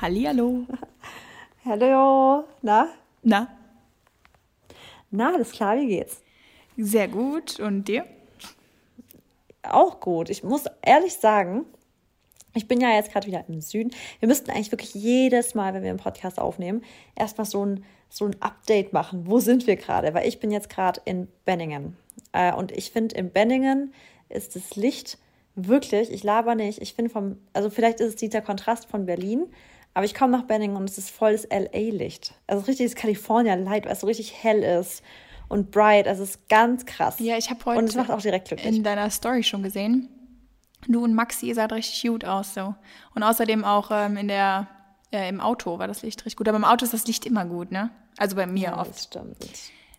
Hallihallo. Hallo. Na? Na? Na, alles klar, wie geht's? Sehr gut. Und dir? Auch gut. Ich muss ehrlich sagen, ich bin ja jetzt gerade wieder im Süden. Wir müssten eigentlich wirklich jedes Mal, wenn wir einen Podcast aufnehmen, erstmal so ein, so ein Update machen. Wo sind wir gerade? Weil ich bin jetzt gerade in Benningen. Äh, und ich finde, in Benningen ist das Licht wirklich, ich laber nicht, ich finde vom, also vielleicht ist es dieser Kontrast von Berlin, aber ich komme nach Benning und es ist volles LA-Licht. Also richtiges California-Light, was so richtig hell ist und bright. Also es ist ganz krass. Ja, ich habe heute und es macht auch direkt glücklich. in deiner Story schon gesehen. Du und Maxi, ihr seid richtig gut aus so. Und außerdem auch ähm, in der, äh, im Auto war das Licht richtig gut. Aber im Auto ist das Licht immer gut, ne? Also bei mir ja, oft. Das stimmt.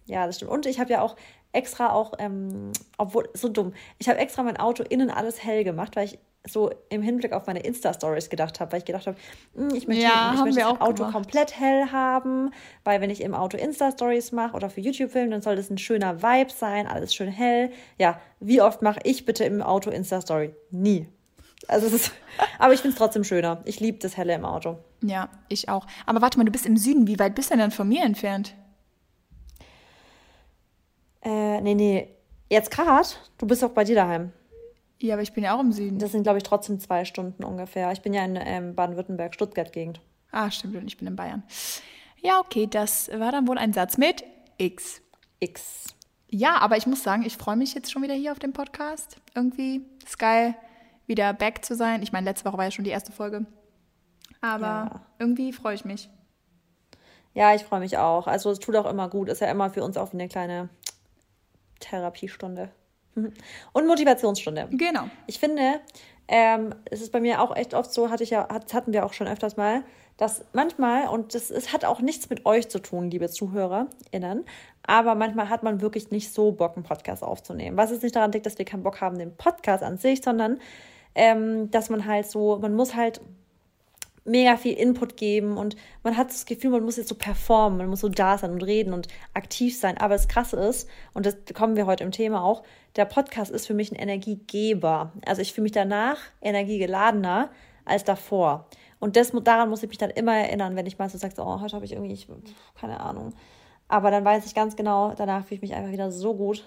Ja, das stimmt. Und ich habe ja auch extra auch, ähm, obwohl, so dumm, ich habe extra mein Auto innen alles hell gemacht, weil ich so im Hinblick auf meine Insta-Stories gedacht habe, weil ich gedacht habe, hm, ich möchte, Ja, ich möchte das auch Auto gemacht. komplett hell haben, weil wenn ich im Auto Insta-Stories mache oder für YouTube filme, dann soll das ein schöner Vibe sein, alles schön hell. Ja, wie oft mache ich bitte im Auto Insta-Story? Nie. Also es ist, aber ich finde es trotzdem schöner. Ich liebe das Helle im Auto. Ja, ich auch. Aber warte mal, du bist im Süden. Wie weit bist du denn dann von mir entfernt? Äh, nee, nee. Jetzt gerade? Du bist auch bei dir daheim. Ja, aber ich bin ja auch im Süden. Das sind, glaube ich, trotzdem zwei Stunden ungefähr. Ich bin ja in ähm, Baden-Württemberg, Stuttgart-Gegend. Ah, stimmt, und ich bin in Bayern. Ja, okay, das war dann wohl ein Satz mit X. X. Ja, aber ich muss sagen, ich freue mich jetzt schon wieder hier auf dem Podcast. Irgendwie ist geil, wieder back zu sein. Ich meine, letzte Woche war ja schon die erste Folge. Aber Ja. irgendwie freue ich mich. Ja, ich freue mich auch. Also es tut auch immer gut. Ist ja immer für uns auch eine kleine Therapiestunde. Und Motivationsstunde. Genau. Ich finde, ähm, es ist bei mir auch echt oft so, hatte ich ja, hat, hatten wir auch schon öfters mal, dass manchmal, und das es hat auch nichts mit euch zu tun, liebe ZuhörerInnen, aber manchmal hat man wirklich nicht so Bock, einen Podcast aufzunehmen. Was es nicht daran liegt, dass wir keinen Bock haben, den Podcast an sich, sondern ähm, dass man halt so, man muss halt mega viel Input geben und man hat das Gefühl, man muss jetzt so performen, man muss so da sein und reden und aktiv sein. Aber das Krasse ist, und das kommen wir heute im Thema auch, der Podcast ist für mich ein Energiegeber. Also ich fühle mich danach energiegeladener als davor. Und das, daran muss ich mich dann immer erinnern, wenn ich mal so sage, oh, heute habe ich irgendwie, ich, keine Ahnung. Aber dann weiß ich ganz genau, danach fühle ich mich einfach wieder so gut.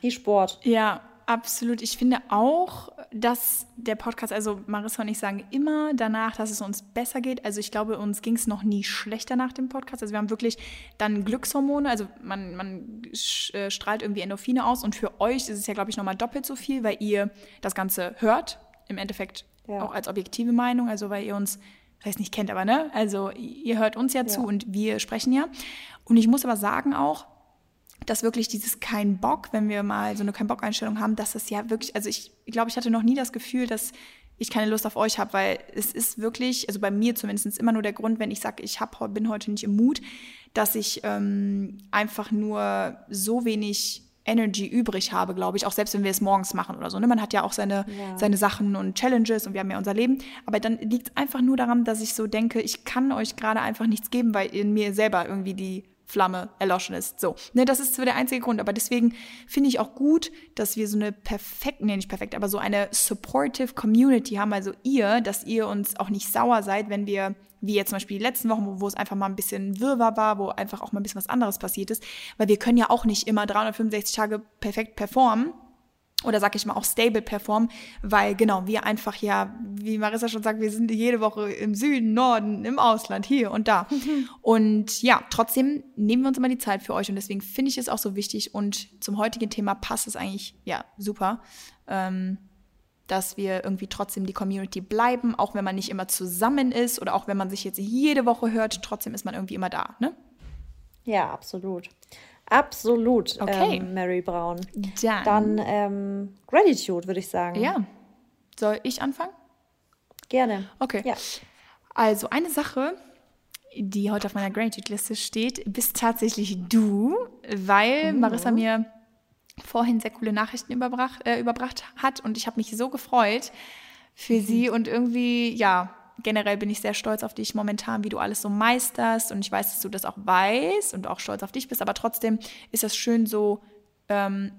Wie Sport. Ja, absolut. Ich finde auch, dass der Podcast, also Marissa und ich sagen immer danach, dass es uns besser geht. Also ich glaube, uns ging es noch nie schlechter nach dem Podcast. Also wir haben wirklich dann Glückshormone, also man, man äh, strahlt irgendwie Endorphine aus und für euch ist es ja, glaube ich, nochmal doppelt so viel, weil ihr das Ganze hört, im Endeffekt Ja. auch als objektive Meinung, also weil ihr uns, das heißt nicht kennt, aber ne, also ihr hört uns ja, zu Ja. und wir sprechen ja. Und ich muss aber sagen auch, dass wirklich dieses kein Bock, wenn wir mal so eine kein Bock Einstellung haben, dass das ja wirklich, also ich, ich glaube, ich hatte noch nie das Gefühl, dass ich keine Lust auf euch habe, weil es ist wirklich, also bei mir zumindest immer nur der Grund, wenn ich sage, ich hab, bin heute nicht im Mut, dass ich ähm, einfach nur so wenig Energy übrig habe, glaube ich, auch selbst wenn wir es morgens machen oder so. Ne? Man hat ja auch seine, Ja. seine Sachen und Challenges und wir haben ja unser Leben. Aber dann liegt es einfach nur daran, dass ich so denke, ich kann euch gerade einfach nichts geben, weil in mir selber irgendwie die Flamme erloschen ist. So, ne, das ist so der einzige Grund. Aber deswegen finde ich auch gut, dass wir so eine perfekt, nee, nicht perfekt, aber so eine supportive Community haben. Also ihr, dass ihr uns auch nicht sauer seid, wenn wir, wie jetzt zum Beispiel die letzten Wochen, wo, wo es einfach mal ein bisschen Wirrwarr war, wo einfach auch mal ein bisschen was anderes passiert ist. Weil wir können ja auch nicht immer 365 Tage perfekt performen oder sag ich mal auch stable performen, weil genau, wir einfach ja, wie Marissa schon sagt, wir sind jede Woche im Süden, Norden, im Ausland, hier und da. und ja, trotzdem nehmen wir uns immer die Zeit für euch und deswegen finde ich es auch so wichtig und zum heutigen Thema passt es eigentlich, ja, super, ähm, dass wir irgendwie trotzdem die Community bleiben, auch wenn man nicht immer zusammen ist oder auch wenn man sich jetzt jede Woche hört, trotzdem ist man irgendwie immer da, ne? Ja, absolut. Absolut, Okay. ähm, Mary Braun. Dann, Dann ähm, Gratitude, würde ich sagen. ja, soll ich anfangen? Gerne. Okay. Ja. Also eine Sache, die heute auf meiner Gratitude-Liste steht, bist tatsächlich du, weil Marissa mir vorhin sehr coole Nachrichten überbracht, äh, überbracht hat und ich habe mich so gefreut für sie und irgendwie, ja, generell bin ich sehr stolz auf dich momentan, wie du alles so meisterst und ich weiß, dass du das auch weißt und auch stolz auf dich bist, aber trotzdem ist das schön so, ähm,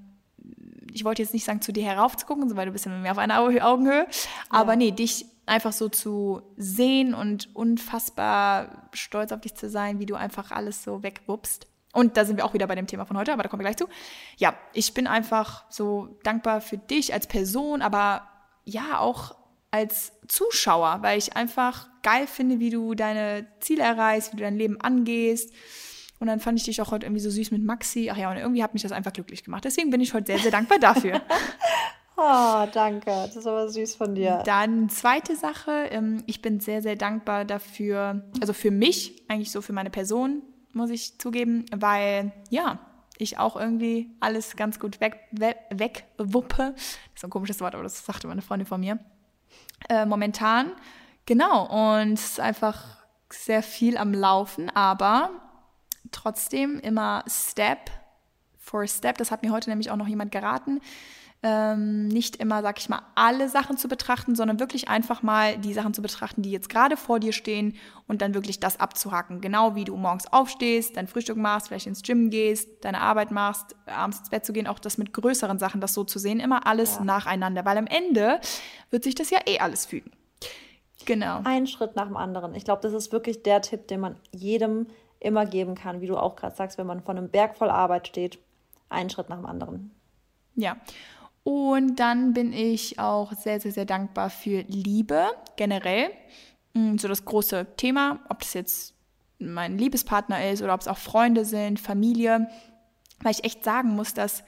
ich wollte jetzt nicht sagen, zu dir heraufzugucken, weil du bist ja mit mir auf einer Au- Augenhöhe, aber nee, dich einfach so zu sehen und unfassbar stolz auf dich zu sein, wie du einfach alles so wegwuppst. Und da sind wir auch wieder bei dem Thema von heute, aber da kommen wir gleich zu. Ja, ich bin einfach so dankbar für dich als Person, aber ja, auch als Zuschauer, weil ich einfach geil finde, wie du deine Ziele erreichst, wie du dein Leben angehst. Und dann fand ich dich auch heute irgendwie so süß mit Maxi. Ach ja, und irgendwie hat mich das einfach glücklich gemacht. Deswegen bin ich heute sehr, sehr dankbar dafür. oh, danke. Das ist aber süß von dir. Dann zweite Sache. Ähm, ich bin sehr, sehr dankbar dafür, also für mich, eigentlich so für meine Person, muss ich zugeben, weil, ja, ich auch irgendwie alles ganz gut weg, weg, wegwuppe. Das ist ein komisches Wort, aber das sagte meine Freundin von mir. Äh, momentan, genau. Und es ist einfach sehr viel am Laufen, aber trotzdem immer Step for Step. Das hat mir heute nämlich auch noch jemand geraten ähm, nicht immer, sag ich mal, alle Sachen zu betrachten, sondern wirklich einfach mal die Sachen zu betrachten, die jetzt gerade vor dir stehen und dann wirklich das abzuhacken. Genau wie du morgens aufstehst, dein Frühstück machst, vielleicht ins Gym gehst, deine Arbeit machst, abends ins Bett zu gehen, auch das mit größeren Sachen, das so zu sehen, immer alles ja. nacheinander, weil am Ende wird sich das ja eh alles fügen. Genau. Ein Schritt nach dem anderen. Ich glaube, das ist wirklich der Tipp, den man jedem immer geben kann, wie du auch gerade sagst, wenn man vor einem Berg voll Arbeit steht. Einen Schritt nach dem anderen. Ja. Und dann bin ich auch sehr, sehr, sehr dankbar für Liebe generell. Mm, so das große Thema, ob das jetzt mein Liebespartner ist oder ob es auch Freunde sind, Familie. Weil ich echt sagen muss, dass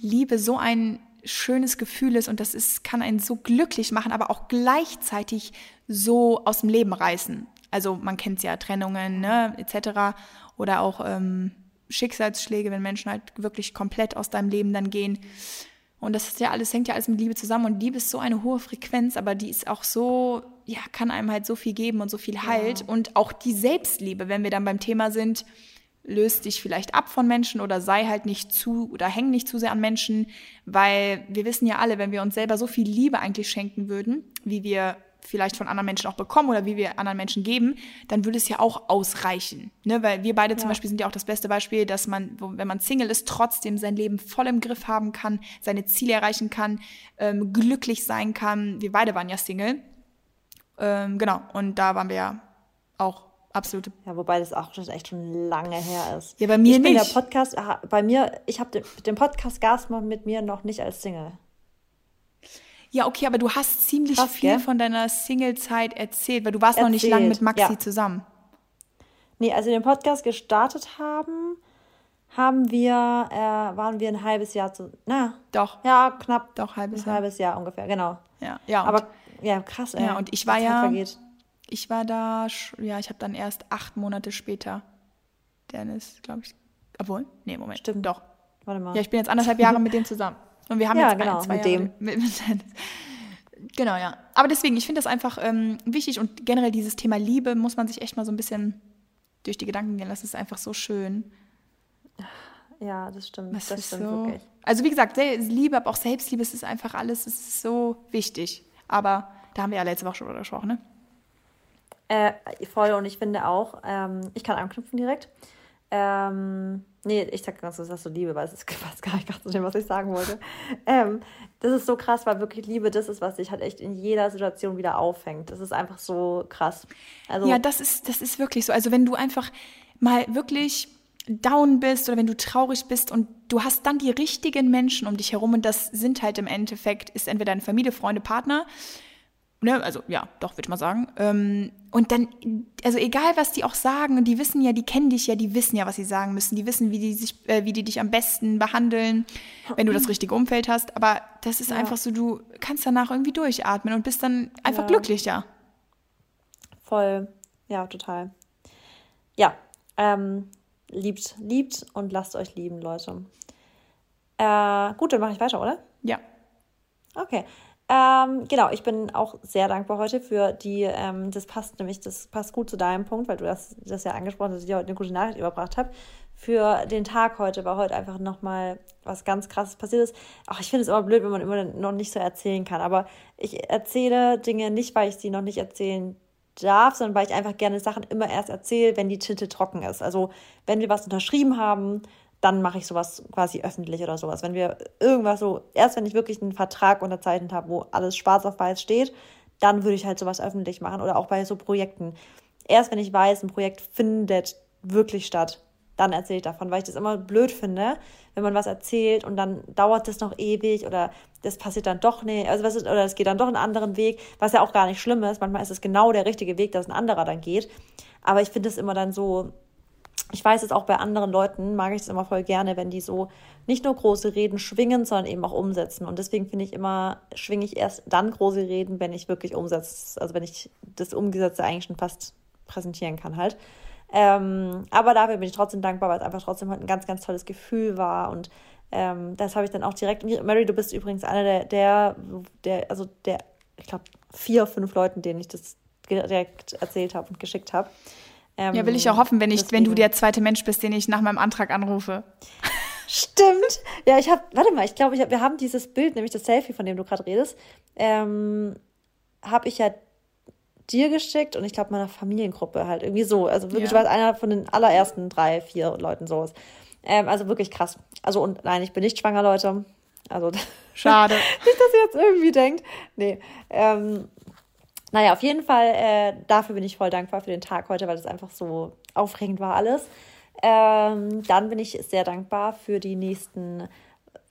Liebe so ein schönes Gefühl ist und das ist, kann einen so glücklich machen, aber auch gleichzeitig so aus dem Leben reißen. Also man kennt ja Trennungen, ne, etc. Oder auch ähm, Schicksalsschläge, wenn Menschen halt wirklich komplett aus deinem Leben dann gehen. Und das ist ja alles, hängt ja alles mit Liebe zusammen. Und Liebe ist so eine hohe Frequenz, aber die ist auch so, ja, kann einem halt so viel geben und so viel Halt. Ja. Und auch die Selbstliebe, wenn wir dann beim Thema sind, löst dich vielleicht ab von Menschen oder sei halt nicht zu oder häng nicht zu sehr an Menschen, weil wir wissen ja alle, wenn wir uns selber so viel Liebe eigentlich schenken würden, wie wir vielleicht von anderen Menschen auch bekommen oder wie wir anderen Menschen geben, dann würde es ja auch ausreichen. Ne? Weil wir beide ja. zum Beispiel sind ja auch das beste Beispiel, dass man, wenn man Single ist, trotzdem sein Leben voll im Griff haben kann, seine Ziele erreichen kann, ähm, glücklich sein kann. Wir beide waren ja Single. Ähm, genau, und da waren wir ja auch absolute. Ja, wobei das auch schon echt schon lange her ist. Ja, bei mir ich nicht. Bin der Podcast, bei mir, ich habe den, den Podcast Gasmann mit mir noch nicht als Single. Ja, okay, aber du hast ziemlich Krass, viel gell? von deiner Single-Zeit erzählt, weil du warst erzählt, noch nicht lange mit Maxi ja. zusammen. Nee, als wir den Podcast gestartet haben, haben wir, äh, waren wir ein halbes Jahr zu, na, doch, ja, knapp, doch halbes ein Jahr. halbes Jahr ungefähr, genau. Ja, ja. Aber ja, krass. Ey, ja, und ich war ja, vergeht. ich war da, ja, ich habe dann erst acht Monate später, Dennis, glaube ich, obwohl, nee, Moment, stimmt, doch. Warte mal. Ja, ich bin jetzt anderthalb Jahre mit dem zusammen. Und wir haben ja, jetzt genau, ein, zwei mit Jahre dem. Mit, mit, genau, ja. Aber deswegen, ich finde das einfach ähm, wichtig und generell dieses Thema Liebe muss man sich echt mal so ein bisschen durch die Gedanken gehen lassen. Das ist einfach so schön. Ja, das stimmt. Das, das stimmt so, wirklich. Also wie gesagt, Liebe, aber auch Selbstliebe, es ist einfach alles, es ist so wichtig. Aber da haben wir ja letzte Woche schon drüber gesprochen, ne? Äh, voll und ich finde auch, ähm, ich kann anknüpfen direkt. Ähm, nee, ich sag ganz, das ist so Liebe, weil es ist fast gar nicht zu dem, was ich sagen wollte. Ähm, das ist so krass, weil wirklich Liebe das ist, was sich halt echt in jeder Situation wieder auffängt. Das ist einfach so krass. Also, ja, das ist, das ist wirklich so. Also wenn du einfach mal wirklich down bist oder wenn du traurig bist und du hast dann die richtigen Menschen um dich herum und das sind halt im Endeffekt, ist entweder deine Familie, Freunde, Partner, ne, also ja, doch, würde ich mal sagen. Ähm, und dann, also egal was die auch sagen, die wissen ja, die kennen dich ja, die wissen ja, was sie sagen müssen, die wissen, wie die sich, äh, wie die dich am besten behandeln, wenn du das richtige Umfeld hast. Aber das ist ja. einfach so, du kannst danach irgendwie durchatmen und bist dann einfach ja. glücklich, ja. Voll, ja, total. Ja, ähm, liebt, liebt und lasst euch lieben, Leute. Äh, gut, dann mache ich weiter, oder? Ja. Okay. Ähm, genau, ich bin auch sehr dankbar heute für die, ähm, das passt nämlich, das passt gut zu deinem Punkt, weil du das, das ja angesprochen hast, dass ich dir heute eine gute Nachricht überbracht habe. Für den Tag heute war heute einfach nochmal was ganz krasses passiert ist. Ach, ich finde es immer blöd, wenn man immer noch nicht so erzählen kann, aber ich erzähle Dinge nicht, weil ich sie noch nicht erzählen darf, sondern weil ich einfach gerne Sachen immer erst erzähle, wenn die Tinte trocken ist. Also wenn wir was unterschrieben haben, dann mache ich sowas quasi öffentlich oder sowas. Wenn wir irgendwas so, erst wenn ich wirklich einen Vertrag unterzeichnet habe, wo alles schwarz auf weiß steht, dann würde ich halt sowas öffentlich machen oder auch bei so Projekten. Erst wenn ich weiß, ein Projekt findet wirklich statt, dann erzähle ich davon, weil ich das immer blöd finde, wenn man was erzählt und dann dauert das noch ewig oder das passiert dann doch nicht, also was ist, oder es geht dann doch einen anderen Weg, was ja auch gar nicht schlimm ist. Manchmal ist es genau der richtige Weg, dass ein anderer dann geht. Aber ich finde es immer dann so, ich weiß es auch bei anderen Leuten, mag ich es immer voll gerne, wenn die so nicht nur große Reden schwingen, sondern eben auch umsetzen. Und deswegen finde ich immer, schwinge ich erst dann große Reden, wenn ich wirklich umsetze, also wenn ich das Umgesetzte eigentlich schon fast präsentieren kann halt. Ähm, aber dafür bin ich trotzdem dankbar, weil es einfach trotzdem halt ein ganz, ganz tolles Gefühl war. Und ähm, das habe ich dann auch direkt. Mary, du bist übrigens einer der, der, der also der, ich glaube, vier, fünf Leuten, denen ich das direkt erzählt habe und geschickt habe. Ähm, ja, will ich auch hoffen, wenn, ich, wenn du der zweite Mensch bist, den ich nach meinem Antrag anrufe. Stimmt. Ja, ich habe, warte mal, ich glaube, ich hab, wir haben dieses Bild, nämlich das Selfie, von dem du gerade redest, ähm, habe ich ja dir geschickt und ich glaube meiner Familiengruppe halt irgendwie so. Also wirklich, ja. du warst einer von den allerersten drei, vier Leuten sowas. Ähm, also wirklich krass. Also und nein, ich bin nicht schwanger, Leute. Also schade. nicht, dass ihr jetzt irgendwie denkt. Nee. Ähm, naja, auf jeden Fall, äh, dafür bin ich voll dankbar für den Tag heute, weil das einfach so aufregend war alles. Ähm, dann bin ich sehr dankbar für die nächsten,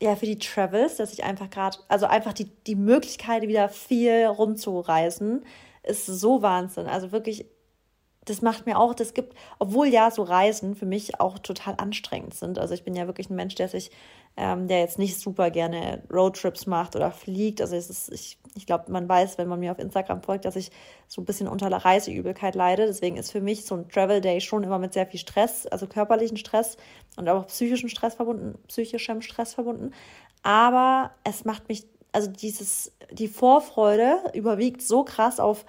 ja, für die Travels, dass ich einfach gerade, also einfach die, die Möglichkeit, wieder viel rumzureisen ist so Wahnsinn. Also wirklich, das macht mir auch, das gibt, obwohl ja so Reisen für mich auch total anstrengend sind. Also ich bin ja wirklich ein Mensch, der sich, ähm, der jetzt nicht super gerne Roadtrips macht oder fliegt. Also es ist, ich, ich glaube, man weiß, wenn man mir auf Instagram folgt, dass ich so ein bisschen unter Reiseübelkeit leide. Deswegen ist für mich so ein Travel Day schon immer mit sehr viel Stress, also körperlichen Stress und auch psychischen Stress verbunden, psychischem Stress verbunden. Aber es macht mich also dieses, die Vorfreude überwiegt so krass auf,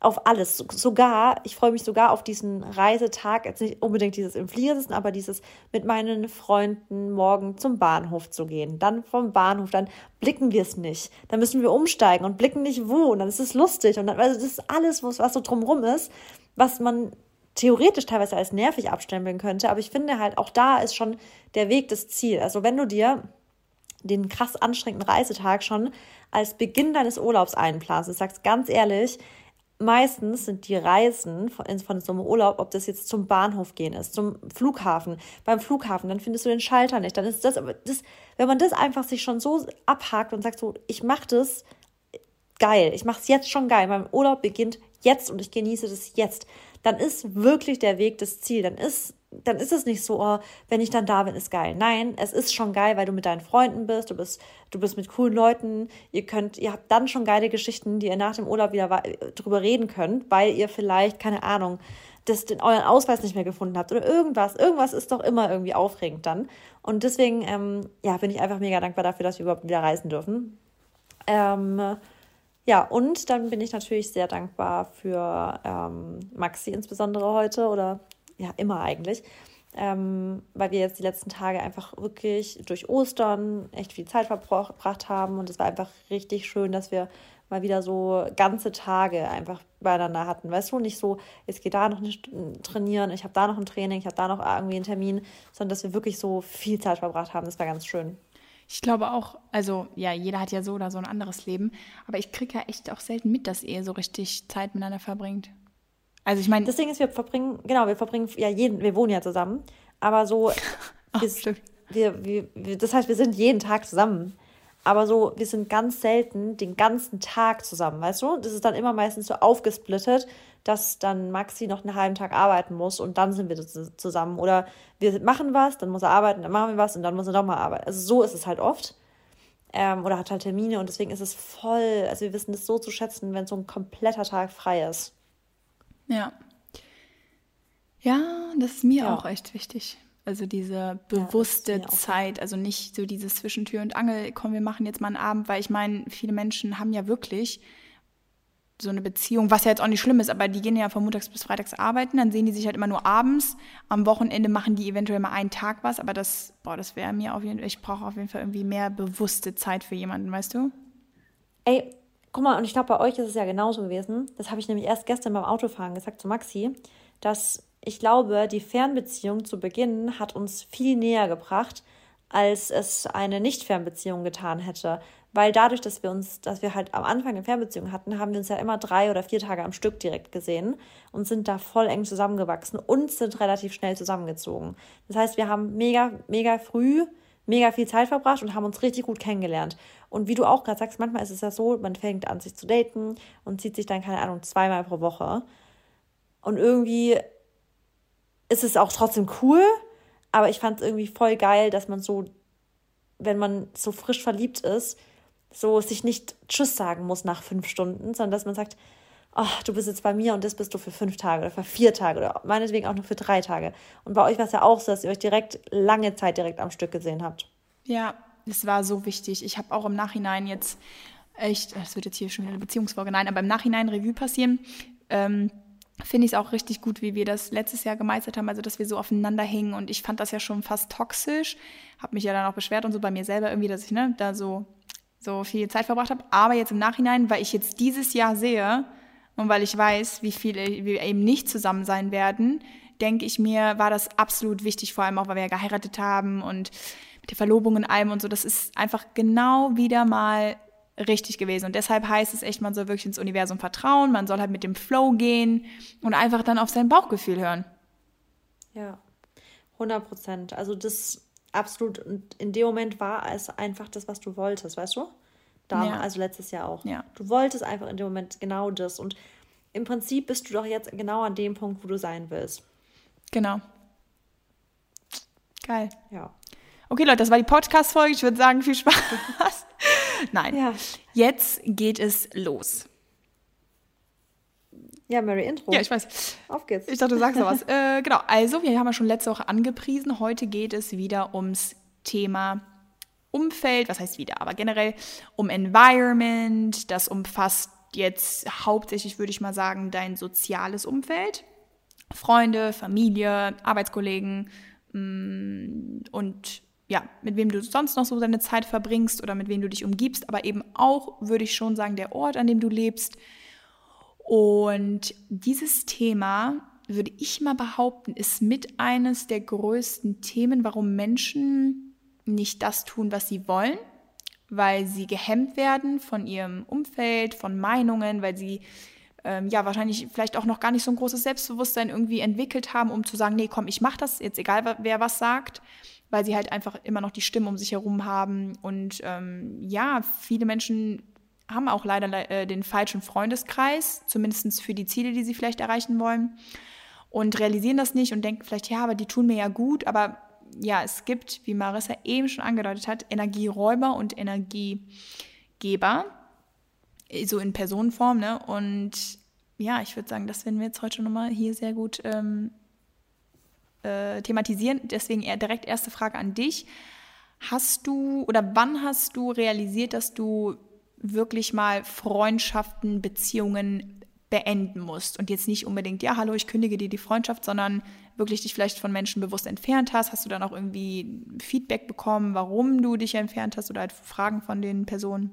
auf alles. Sogar, ich freue mich sogar auf diesen Reisetag, jetzt nicht unbedingt dieses im Flieger sitzen, aber dieses mit meinen Freunden morgen zum Bahnhof zu gehen. Dann vom Bahnhof, dann blicken wir es nicht. Dann müssen wir umsteigen und blicken nicht wo. Und dann ist es lustig. Und dann, also das ist alles, was, was so drumrum ist, was man theoretisch teilweise als nervig abstempeln könnte. Aber ich finde halt, auch da ist schon der Weg das Ziel. Also wenn du dir den krass anstrengenden Reisetag schon als Beginn deines Urlaubs einplanst. Ich sag's ganz ehrlich, meistens sind die Reisen von, von so einem Urlaub, ob das jetzt zum Bahnhof gehen ist, zum Flughafen, beim Flughafen, dann findest du den Schalter nicht. Dann ist das, das wenn man das einfach sich schon so abhakt und sagt so, ich mach das geil, ich mach's jetzt schon geil, mein Urlaub beginnt jetzt und ich genieße das jetzt, dann ist wirklich der Weg das Ziel. Dann ist dann ist es nicht so, oh, wenn ich dann da bin, ist geil. Nein, es ist schon geil, weil du mit deinen Freunden bist, du bist, du bist mit coolen Leuten, ihr könnt, ihr habt dann schon geile Geschichten, die ihr nach dem Urlaub wieder drüber reden könnt, weil ihr vielleicht, keine Ahnung, das, den, euren Ausweis nicht mehr gefunden habt oder irgendwas. Irgendwas ist doch immer irgendwie aufregend dann. Und deswegen, ähm, ja, bin ich einfach mega dankbar dafür, dass wir überhaupt wieder reisen dürfen. Ähm, ja, und dann bin ich natürlich sehr dankbar für ähm, Maxi insbesondere heute oder ja immer eigentlich, ähm, weil wir jetzt die letzten Tage einfach wirklich durch Ostern echt viel Zeit verbracht haben und es war einfach richtig schön, dass wir mal wieder so ganze Tage einfach beieinander hatten. Weißt du, nicht so, jetzt geht da noch ein trainieren, ich habe da noch ein Training, ich habe da noch irgendwie einen Termin, sondern dass wir wirklich so viel Zeit verbracht haben. Das war ganz schön. Ich glaube auch, also ja, jeder hat ja so oder so ein anderes Leben, aber ich kriege ja echt auch selten mit, dass ihr so richtig Zeit miteinander verbringt. Also ich meine. Das Ding ist, wir verbringen, genau, wir verbringen ja jeden, wir wohnen ja zusammen, aber so. Ach, wir, wir, wir, das heißt, wir sind jeden Tag zusammen. Aber so, wir sind ganz selten den ganzen Tag zusammen, weißt du? Das ist dann immer meistens so aufgesplittet, dass dann Maxi noch einen halben Tag arbeiten muss und dann sind wir zusammen. Oder wir machen was, dann muss er arbeiten, dann machen wir was und dann muss er nochmal arbeiten. Also so ist es halt oft. Ähm, oder hat halt Termine und deswegen ist es voll, also wir wissen das so zu schätzen, wenn so ein kompletter Tag frei ist. Ja. Ja, das ist mir ja. auch echt wichtig. Also diese bewusste ja, Zeit, also nicht so dieses Zwischentür und Angel, komm, wir machen jetzt mal einen Abend, weil ich meine, viele Menschen haben ja wirklich so eine Beziehung, was ja jetzt auch nicht schlimm ist, aber die gehen ja von montags bis freitags arbeiten, dann sehen die sich halt immer nur abends. Am Wochenende machen die eventuell mal einen Tag was, aber das, boah, das wäre mir auf jeden Fall, ich brauche auf jeden Fall irgendwie mehr bewusste Zeit für jemanden, weißt du? Ey, Guck mal, und ich glaube, bei euch ist es ja genauso gewesen. Das habe ich nämlich erst gestern beim Autofahren gesagt zu Maxi, dass ich glaube, die Fernbeziehung zu Beginn hat uns viel näher gebracht als es eine Nicht-Fernbeziehung getan hätte. Weil dadurch, dass wir uns, dass wir halt am Anfang eine Fernbeziehung hatten, haben wir uns ja immer drei oder vier Tage am Stück direkt gesehen und sind da voll eng zusammengewachsen und sind relativ schnell zusammengezogen. Das heißt, wir haben mega, mega früh mega viel Zeit verbracht und haben uns richtig gut kennengelernt. Und wie du auch gerade sagst, manchmal ist es ja so, man fängt an, sich zu daten und zieht sich dann, keine Ahnung, zweimal pro Woche. Und irgendwie ist es auch trotzdem cool, aber ich fand es irgendwie voll geil, dass man so, wenn man so frisch verliebt ist, so sich nicht Tschüss sagen muss nach fünf Stunden, sondern dass man sagt, oh, du bist jetzt bei mir und das bist du für fünf Tage oder für vier Tage oder meinetwegen auch nur für drei Tage. Und bei euch war es ja auch so, dass ihr euch direkt lange Zeit direkt am Stück gesehen habt. Ja, es war so wichtig. Ich habe auch im Nachhinein jetzt echt, das wird jetzt hier schon wieder eine Beziehungsfolge, nein, aber im Nachhinein Revue passieren. Ähm, finde ich es auch richtig gut, wie wir das letztes Jahr gemeistert haben, also dass wir so aufeinander hingen und ich fand das ja schon fast toxisch, habe mich ja dann auch beschwert und so bei mir selber irgendwie, dass ich ne, da so, so viel Zeit verbracht habe, aber jetzt im Nachhinein, weil ich jetzt dieses Jahr sehe, und weil ich weiß, wie viele wir eben nicht zusammen sein werden, denke ich mir, war das absolut wichtig, vor allem auch, weil wir ja geheiratet haben und mit der Verlobung und allem und so. Das ist einfach genau wieder mal richtig gewesen. Und deshalb heißt es echt, man soll wirklich ins Universum vertrauen, man soll halt mit dem Flow gehen und einfach dann auf sein Bauchgefühl hören. Ja, 100 Prozent. Also das absolut, und in dem Moment war es einfach das, was du wolltest, weißt du? Da, ja. Also letztes Jahr auch. Ja. Du wolltest einfach in dem Moment genau das. Und im Prinzip bist du doch jetzt genau an dem Punkt, wo du sein willst. Genau. Geil. Ja. Okay, Leute, das war die Podcast-Folge. Ich würde sagen, viel Spaß. Nein. Ja. Jetzt geht es los. Ja, Mary Intro. Ja, ich weiß. Auf geht's. Ich dachte, du sagst noch was. äh, genau, also, wir haben ja schon letzte Woche angepriesen. Heute geht es wieder ums Thema Umfeld, was heißt wieder, aber generell um Environment, das umfasst jetzt hauptsächlich, würde ich mal sagen, dein soziales Umfeld. Freunde, Familie, Arbeitskollegen mm, und ja, mit wem du sonst noch so deine Zeit verbringst oder mit wem du dich umgibst, aber eben auch, würde ich schon sagen, der Ort, an dem du lebst. Und dieses Thema, würde ich mal behaupten, ist mit eines der größten Themen, warum Menschen nicht das tun, was sie wollen, weil sie gehemmt werden von ihrem Umfeld, von Meinungen, weil sie ähm, ja wahrscheinlich vielleicht auch noch gar nicht so ein großes Selbstbewusstsein irgendwie entwickelt haben, um zu sagen, nee, komm, ich mach das, jetzt egal wer was sagt, weil sie halt einfach immer noch die Stimmen um sich herum haben. Und ähm, ja, viele Menschen haben auch leider äh, den falschen Freundeskreis, zumindest für die Ziele, die sie vielleicht erreichen wollen. Und realisieren das nicht und denken vielleicht, ja, aber die tun mir ja gut, aber ja, es gibt, wie Marissa eben schon angedeutet hat, Energieräuber und Energiegeber, so in Personenform. Ne? Und ja, ich würde sagen, das werden wir jetzt heute nochmal hier sehr gut ähm, äh, thematisieren. Deswegen direkt erste Frage an dich. Hast du oder wann hast du realisiert, dass du wirklich mal Freundschaften, Beziehungen beenden musst und jetzt nicht unbedingt, ja, hallo, ich kündige dir die Freundschaft, sondern wirklich dich vielleicht von Menschen bewusst entfernt hast? Hast du dann auch irgendwie Feedback bekommen, warum du dich entfernt hast oder halt Fragen von den Personen?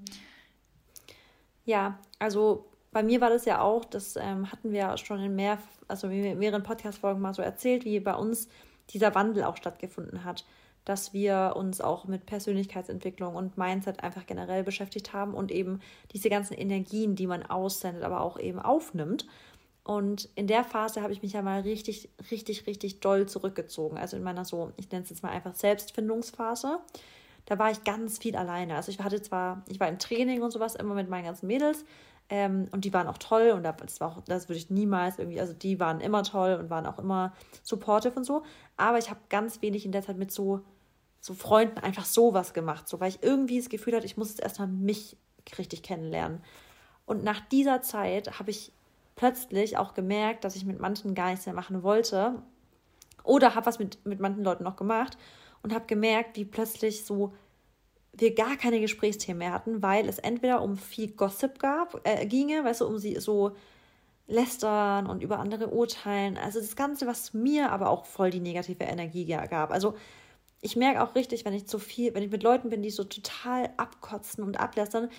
Ja, also bei mir war das ja auch, das ähm, hatten wir schon in mehr, also in mehreren Podcast-Folgen mal so erzählt, wie bei uns dieser Wandel auch stattgefunden hat dass wir uns auch mit Persönlichkeitsentwicklung und Mindset einfach generell beschäftigt haben und eben diese ganzen Energien, die man aussendet, aber auch eben aufnimmt. Und in der Phase habe ich mich ja mal richtig, richtig, richtig doll zurückgezogen. Also in meiner so, ich nenne es jetzt mal einfach Selbstfindungsphase. Da war ich ganz viel alleine. Also ich hatte zwar, ich war im Training und sowas immer mit meinen ganzen Mädels, ähm, und die waren auch toll und das war auch, das würde ich niemals irgendwie, also die waren immer toll und waren auch immer supportive und so. Aber ich habe ganz wenig in der Zeit mit so so Freunden einfach sowas gemacht, so weil ich irgendwie das Gefühl hatte, ich muss jetzt erstmal mich richtig kennenlernen. Und nach dieser Zeit habe ich plötzlich auch gemerkt, dass ich mit manchen gar nichts mehr machen wollte oder habe was mit, mit manchen Leuten noch gemacht und habe gemerkt, wie plötzlich so wir gar keine Gesprächsthemen mehr hatten, weil es entweder um viel Gossip gab, äh, ginge, weißt du, um sie so lästern und über andere urteilen. Also das Ganze, was mir aber auch voll die negative Energie gab. Also ich merke auch richtig, wenn ich zu viel, wenn ich mit Leuten bin, die so total abkotzen und ablästern,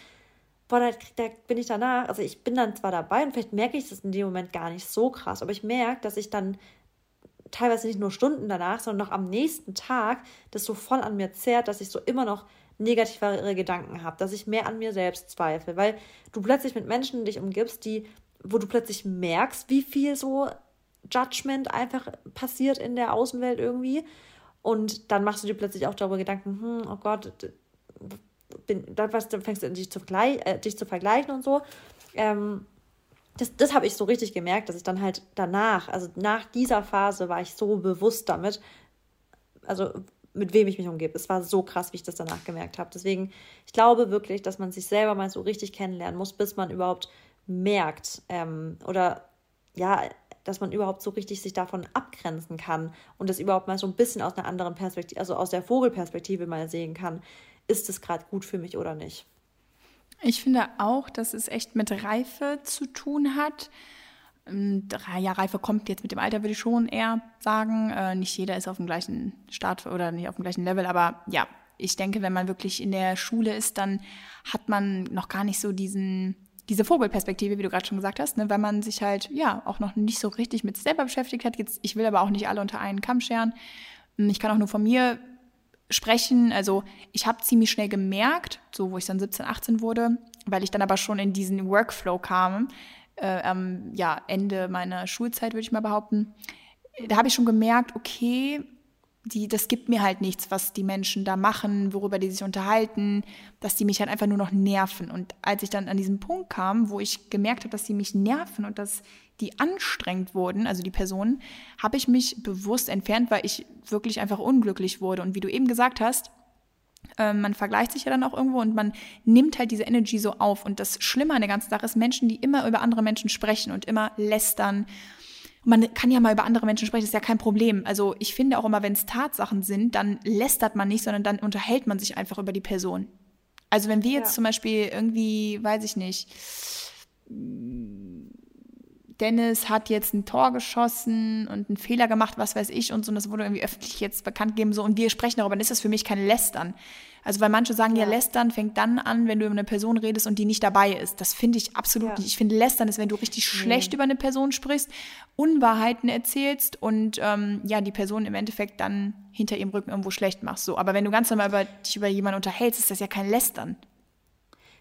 boah, da, da bin ich danach, also ich bin dann zwar dabei und vielleicht merke ich das in dem Moment gar nicht so krass, aber ich merke, dass ich dann teilweise nicht nur Stunden danach, sondern noch am nächsten Tag das so voll an mir zerrt, dass ich so immer noch negativere Gedanken habe, dass ich mehr an mir selbst zweifle, weil du plötzlich mit Menschen dich umgibst, die, wo du plötzlich merkst, wie viel so Judgment einfach passiert in der Außenwelt irgendwie. Und dann machst du dir plötzlich auch darüber Gedanken, hm, oh Gott, bin, dann, fängst du dich zu, äh, dich zu vergleichen und so. Ähm, das, das habe ich so richtig gemerkt, dass ich dann halt danach, also nach dieser Phase war ich so bewusst damit, also mit wem ich mich umgebe. Es war so krass, wie ich das danach gemerkt habe. Deswegen, ich glaube wirklich, dass man sich selber mal so richtig kennenlernen muss, bis man überhaupt merkt ähm, oder ja, dass man überhaupt so richtig sich davon abgrenzen kann und das überhaupt mal so ein bisschen aus einer anderen Perspektive, also aus der Vogelperspektive mal sehen kann, ist es gerade gut für mich oder nicht. Ich finde auch, dass es echt mit Reife zu tun hat. Ähm, ja, Reife kommt jetzt mit dem Alter, würde ich schon eher sagen. Äh, nicht jeder ist auf dem gleichen Start oder nicht auf dem gleichen Level, aber ja, ich denke, wenn man wirklich in der Schule ist, dann hat man noch gar nicht so diesen, diese Vogelperspektive, wie du gerade schon gesagt hast, ne, weil man sich halt ja auch noch nicht so richtig mit selber beschäftigt hat. Jetzt, ich will aber auch nicht alle unter einen Kamm scheren. Ich kann auch nur von mir sprechen. Also ich habe ziemlich schnell gemerkt, so wo ich dann 17, 18 wurde, weil ich dann aber schon in diesen Workflow kam, äh, am ja, Ende meiner Schulzeit, würde ich mal behaupten. Da habe ich schon gemerkt, okay, die, das gibt mir halt nichts, was die Menschen da machen, worüber die sich unterhalten, dass die mich halt einfach nur noch nerven. Und als ich dann an diesen Punkt kam, wo ich gemerkt habe, dass die mich nerven und dass die anstrengend wurden, also die Personen, habe ich mich bewusst entfernt, weil ich wirklich einfach unglücklich wurde. Und wie du eben gesagt hast, äh, man vergleicht sich ja dann auch irgendwo und man nimmt halt diese Energy so auf. Und das Schlimme an der ganzen Sache ist Menschen, die immer über andere Menschen sprechen und immer lästern. Man kann ja mal über andere Menschen sprechen, das ist ja kein Problem. Also ich finde auch immer, wenn es Tatsachen sind, dann lästert man nicht, sondern dann unterhält man sich einfach über die Person. Also wenn wir jetzt ja. zum Beispiel irgendwie, weiß ich nicht, Dennis hat jetzt ein Tor geschossen und einen Fehler gemacht, was weiß ich und so, und das wurde irgendwie öffentlich jetzt bekannt gegeben, so, und wir sprechen darüber, dann ist das für mich kein Lästern. Also, weil manche sagen, ja, ja Lästern fängt dann an, wenn du über eine Person redest und die nicht dabei ist. Das finde ich absolut ja. nicht. Ich finde, Lästern ist, wenn du richtig nee. schlecht über eine Person sprichst, Unwahrheiten erzählst und ähm, ja, die Person im Endeffekt dann hinter ihrem Rücken irgendwo schlecht machst. So. Aber wenn du ganz normal über, dich über jemanden unterhältst, ist das ja kein Lästern.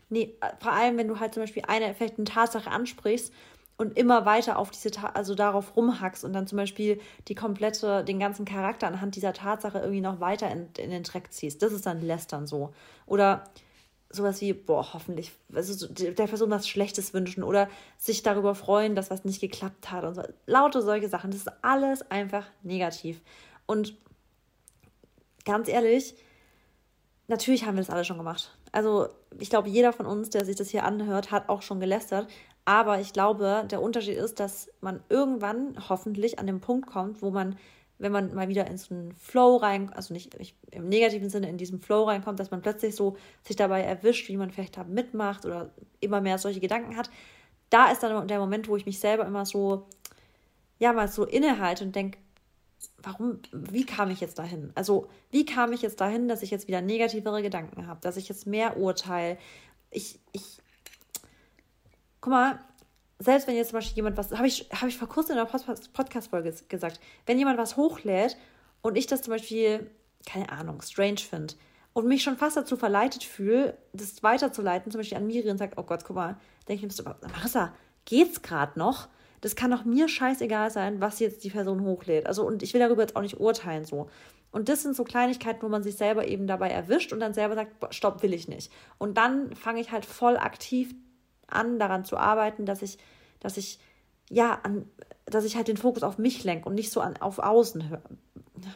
Nee, vor allem, wenn du halt zum Beispiel eine, vielleicht eine Tatsache ansprichst und immer weiter auf diese, also darauf rumhackst und dann zum Beispiel die komplette, den ganzen Charakter anhand dieser Tatsache irgendwie noch weiter in, in den Dreck ziehst. Das ist dann Lästern so. Oder sowas wie, boah, hoffentlich, also der Person was Schlechtes wünschen oder sich darüber freuen, dass was nicht geklappt hat und so. Laute solche Sachen. Das ist alles einfach negativ. Und ganz ehrlich, natürlich haben wir das alle schon gemacht. Also ich glaube, jeder von uns, der sich das hier anhört, hat auch schon gelästert. Aber ich glaube, der Unterschied ist, dass man irgendwann hoffentlich an den Punkt kommt, wo man, wenn man mal wieder in so einen Flow rein, also nicht ich, im negativen Sinne in diesen Flow reinkommt, dass man plötzlich so sich dabei erwischt, wie man vielleicht da mitmacht oder immer mehr solche Gedanken hat. Da ist dann der Moment, wo ich mich selber immer so, ja, mal so innehalte und denke, warum, wie kam ich jetzt dahin? Also, wie kam ich jetzt dahin, dass ich jetzt wieder negativere Gedanken habe, dass ich jetzt mehr urteile? Ich, ich, guck mal, selbst wenn jetzt zum Beispiel jemand was, habe ich, hab ich vor kurzem in einer Podcast-Folge gesagt, wenn jemand was hochlädt und ich das zum Beispiel, keine Ahnung, strange finde und mich schon fast dazu verleitet fühle, das weiterzuleiten, zum Beispiel an Miri und sagt, oh Gott, guck mal, denke ich mir, Marissa, geht's gerade noch? Das kann doch mir scheißegal sein, was jetzt die Person hochlädt. Also, und ich will darüber jetzt auch nicht urteilen so. Und das sind so Kleinigkeiten, wo man sich selber eben dabei erwischt und dann selber sagt, stopp, will ich nicht. Und dann fange ich halt voll aktiv an, daran zu arbeiten, dass ich, dass ich, ja, an, dass ich halt den Fokus auf mich lenke und nicht so an, auf außen höre.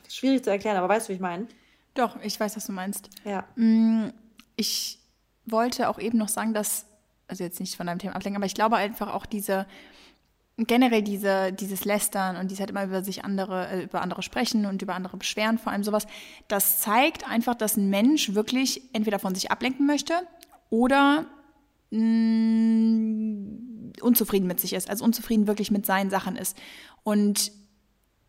Schwierig zu erklären, aber weißt du, wie ich meine? Doch, ich weiß, was du meinst. Ja. Mm, ich wollte auch eben noch sagen, dass, also jetzt nicht von deinem Thema ablenken, aber ich glaube einfach auch diese, generell diese, dieses Lästern und dieses halt immer über sich andere, äh, über andere sprechen und über andere beschweren, vor allem sowas, das zeigt einfach, dass ein Mensch wirklich entweder von sich ablenken möchte oder mh, unzufrieden mit sich ist, also unzufrieden wirklich mit seinen Sachen ist. Und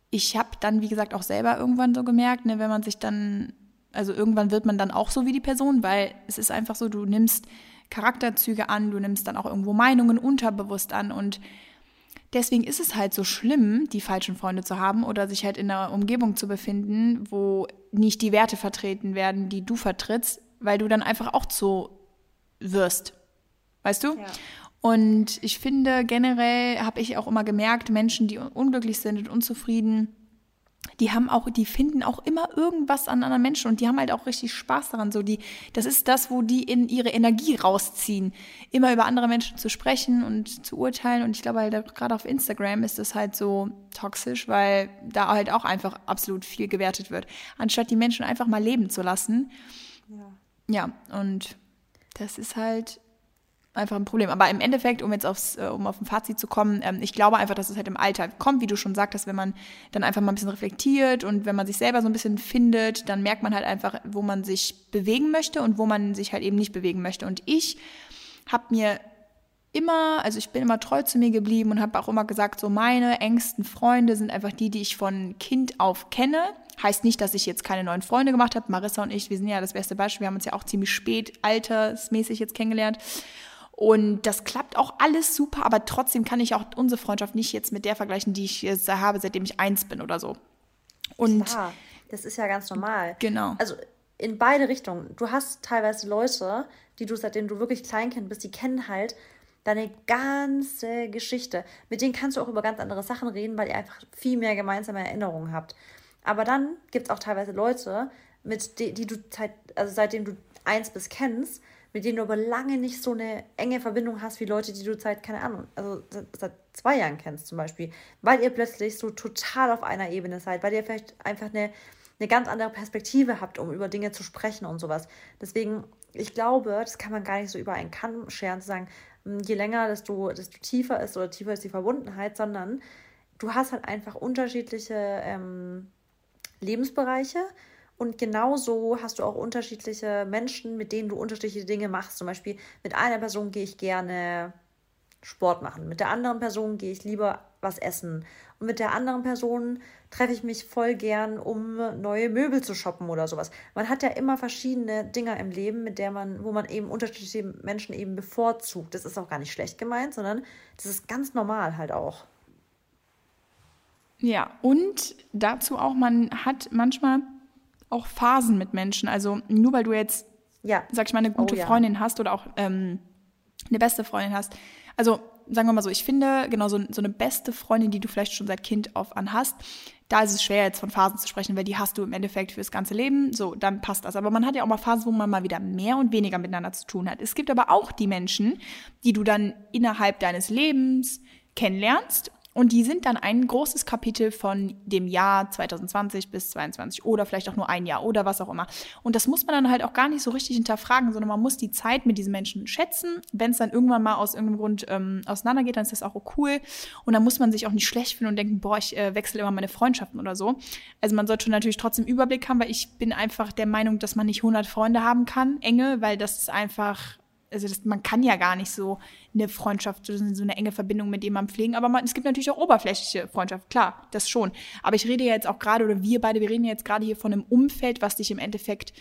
ich habe dann, wie gesagt, auch selber irgendwann so gemerkt, ne, wenn man sich dann, also irgendwann wird man dann auch so wie die Person, weil es ist einfach so, du nimmst Charakterzüge an, du nimmst dann auch irgendwo Meinungen unterbewusst an und deswegen ist es halt so schlimm, die falschen Freunde zu haben oder sich halt in einer Umgebung zu befinden, wo nicht die Werte vertreten werden, die du vertrittst, weil du dann einfach auch so wirst. Weißt du? Ja. Und ich finde generell habe ich auch immer gemerkt, Menschen, die unglücklich sind und unzufrieden, die haben auch, die finden auch immer irgendwas an anderen Menschen und die haben halt auch richtig Spaß daran. So die, das ist das, wo die in ihre Energie rausziehen, immer über andere Menschen zu sprechen und zu urteilen. Und ich glaube halt gerade auf Instagram ist das halt so toxisch, weil da halt auch einfach absolut viel gewertet wird, anstatt die Menschen einfach mal leben zu lassen. Ja, ja und das ist halt einfach ein Problem. Aber im Endeffekt, um jetzt aufs, äh, um auf ein Fazit zu kommen, ähm, ich glaube einfach, dass es halt im Alter kommt, wie du schon sagtest, wenn man dann einfach mal ein bisschen reflektiert und wenn man sich selber so ein bisschen findet, dann merkt man halt einfach, wo man sich bewegen möchte und wo man sich halt eben nicht bewegen möchte. Und ich habe mir immer, also ich bin immer treu zu mir geblieben und habe auch immer gesagt, so meine engsten Freunde sind einfach die, die ich von Kind auf kenne. Heißt nicht, dass ich jetzt keine neuen Freunde gemacht habe. Marissa und ich, wir sind ja das beste Beispiel. Wir haben uns ja auch ziemlich spät altersmäßig jetzt kennengelernt. Und das klappt auch alles super, aber trotzdem kann ich auch unsere Freundschaft nicht jetzt mit der vergleichen, die ich jetzt habe, seitdem ich eins bin oder so. Und Klar, das ist ja ganz normal. Genau. Also in beide Richtungen. Du hast teilweise Leute, die du, seitdem du wirklich Kleinkind bist, die kennen halt deine ganze Geschichte. Mit denen kannst du auch über ganz andere Sachen reden, weil ihr einfach viel mehr gemeinsame Erinnerungen habt. Aber dann gibt es auch teilweise Leute, mit die, die du seit, also seitdem du eins bis kennst, mit denen du aber lange nicht so eine enge Verbindung hast wie Leute, die du seit, keine Ahnung, also seit zwei Jahren kennst zum Beispiel, weil ihr plötzlich so total auf einer Ebene seid, weil ihr vielleicht einfach eine, eine ganz andere Perspektive habt, um über Dinge zu sprechen und sowas. Deswegen, ich glaube, das kann man gar nicht so über einen Kamm scheren, zu sagen, hm, je länger, desto, desto tiefer ist oder tiefer ist die Verbundenheit, sondern du hast halt einfach unterschiedliche ähm, Lebensbereiche und genauso hast du auch unterschiedliche Menschen, mit denen du unterschiedliche Dinge machst. Zum Beispiel mit einer Person gehe ich gerne Sport machen, mit der anderen Person gehe ich lieber was essen und mit der anderen Person treffe ich mich voll gern, um neue Möbel zu shoppen oder sowas. Man hat ja immer verschiedene Dinge im Leben, mit der man, wo man eben unterschiedliche Menschen eben bevorzugt. Das ist auch gar nicht schlecht gemeint, sondern das ist ganz normal halt auch. Ja, und dazu auch, man hat manchmal auch Phasen mit Menschen. Also nur weil du jetzt, ja. sag ich mal, eine gute oh, ja. Freundin hast oder auch ähm, eine beste Freundin hast. Also sagen wir mal so, ich finde, genau so, so eine beste Freundin, die du vielleicht schon seit Kind auf an hast, da ist es schwer jetzt von Phasen zu sprechen, weil die hast du im Endeffekt fürs ganze Leben. So, dann passt das. Aber man hat ja auch mal Phasen, wo man mal wieder mehr und weniger miteinander zu tun hat. Es gibt aber auch die Menschen, die du dann innerhalb deines Lebens kennenlernst und die sind dann ein großes Kapitel von dem Jahr 2020 bis 2022 oder vielleicht auch nur ein Jahr oder was auch immer. Und das muss man dann halt auch gar nicht so richtig hinterfragen, sondern man muss die Zeit mit diesen Menschen schätzen. Wenn es dann irgendwann mal aus irgendeinem Grund ähm, auseinandergeht, dann ist das auch cool. Und dann muss man sich auch nicht schlecht fühlen und denken, boah, ich äh, wechsle immer meine Freundschaften oder so. Also man sollte schon natürlich trotzdem Überblick haben, weil ich bin einfach der Meinung, dass man nicht 100 Freunde haben kann, enge, weil das ist einfach also das, man kann ja gar nicht so eine Freundschaft, so eine enge Verbindung mit jemandem pflegen, aber man, es gibt natürlich auch oberflächliche Freundschaft, klar, das schon. Aber ich rede ja jetzt auch gerade, oder wir beide, wir reden ja jetzt gerade hier von einem Umfeld, was dich im Endeffekt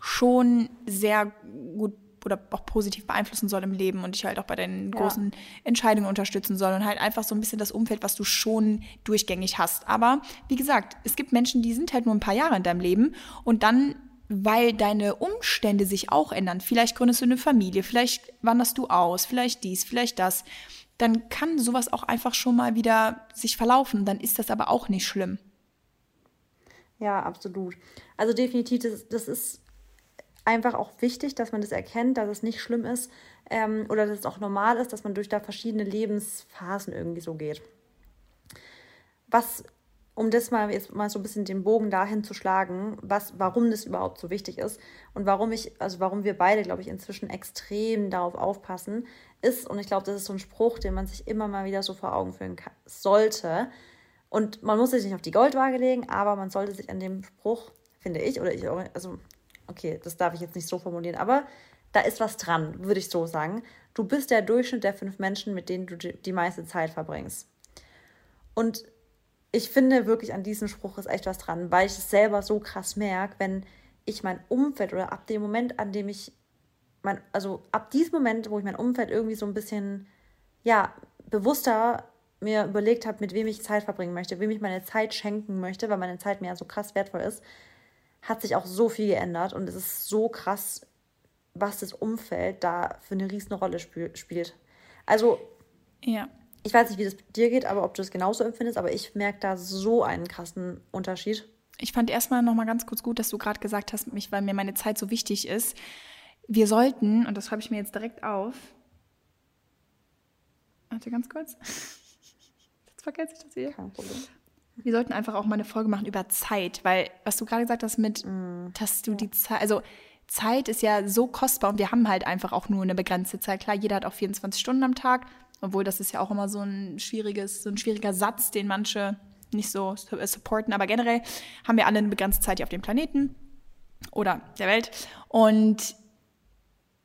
schon sehr gut oder auch positiv beeinflussen soll im Leben und dich halt auch bei deinen ja. großen Entscheidungen unterstützen soll und halt einfach so ein bisschen das Umfeld, was du schon durchgängig hast. Aber wie gesagt, es gibt Menschen, die sind halt nur ein paar Jahre in deinem Leben und dann weil deine Umstände sich auch ändern. Vielleicht gründest du eine Familie, vielleicht wanderst du aus, vielleicht dies, vielleicht das. Dann kann sowas auch einfach schon mal wieder sich verlaufen. Dann ist das aber auch nicht schlimm. Ja, absolut. Also definitiv, das, das ist einfach auch wichtig, dass man das erkennt, dass es nicht schlimm ist ähm, oder dass es auch normal ist, dass man durch da verschiedene Lebensphasen irgendwie so geht. Was um das mal jetzt mal so ein bisschen den Bogen dahin zu schlagen, was, warum das überhaupt so wichtig ist und warum ich, also warum wir beide, glaube ich, inzwischen extrem darauf aufpassen, ist, und ich glaube, das ist so ein Spruch, den man sich immer mal wieder so vor Augen führen kann, sollte. Und man muss sich nicht auf die Goldwaage legen, aber man sollte sich an dem Spruch, finde ich, oder ich, also, okay, das darf ich jetzt nicht so formulieren, aber da ist was dran, würde ich so sagen. Du bist der Durchschnitt der fünf Menschen, mit denen du die meiste Zeit verbringst. Und ich finde wirklich an diesem Spruch ist echt was dran, weil ich es selber so krass merke, wenn ich mein Umfeld oder ab dem Moment, an dem ich mein, also ab diesem Moment, wo ich mein Umfeld irgendwie so ein bisschen, ja, bewusster mir überlegt habe, mit wem ich Zeit verbringen möchte, wem ich meine Zeit schenken möchte, weil meine Zeit mir ja so krass wertvoll ist, hat sich auch so viel geändert und es ist so krass, was das Umfeld da für eine riesen Rolle sp spielt. Also, ja. Ich weiß nicht, wie das dir geht, aber ob du das genauso empfindest, aber ich merke da so einen krassen Unterschied. Ich fand erstmal nochmal ganz kurz gut, dass du gerade gesagt hast, mich, weil mir meine Zeit so wichtig ist. Wir sollten, und das schreibe ich mir jetzt direkt auf. Warte ganz kurz. Jetzt vergesse ich das hier. Kein Problem. Wir sollten einfach auch mal eine Folge machen über Zeit, weil was du gerade gesagt hast mit, mm, dass du die Zeit, also Zeit ist ja so kostbar und wir haben halt einfach auch nur eine begrenzte Zeit. Klar, jeder hat auch 24 Stunden am Tag, obwohl das ist ja auch immer so ein schwieriges, so ein schwieriger Satz, den manche nicht so supporten. Aber generell haben wir alle eine begrenzte Zeit hier auf dem Planeten oder der Welt. Und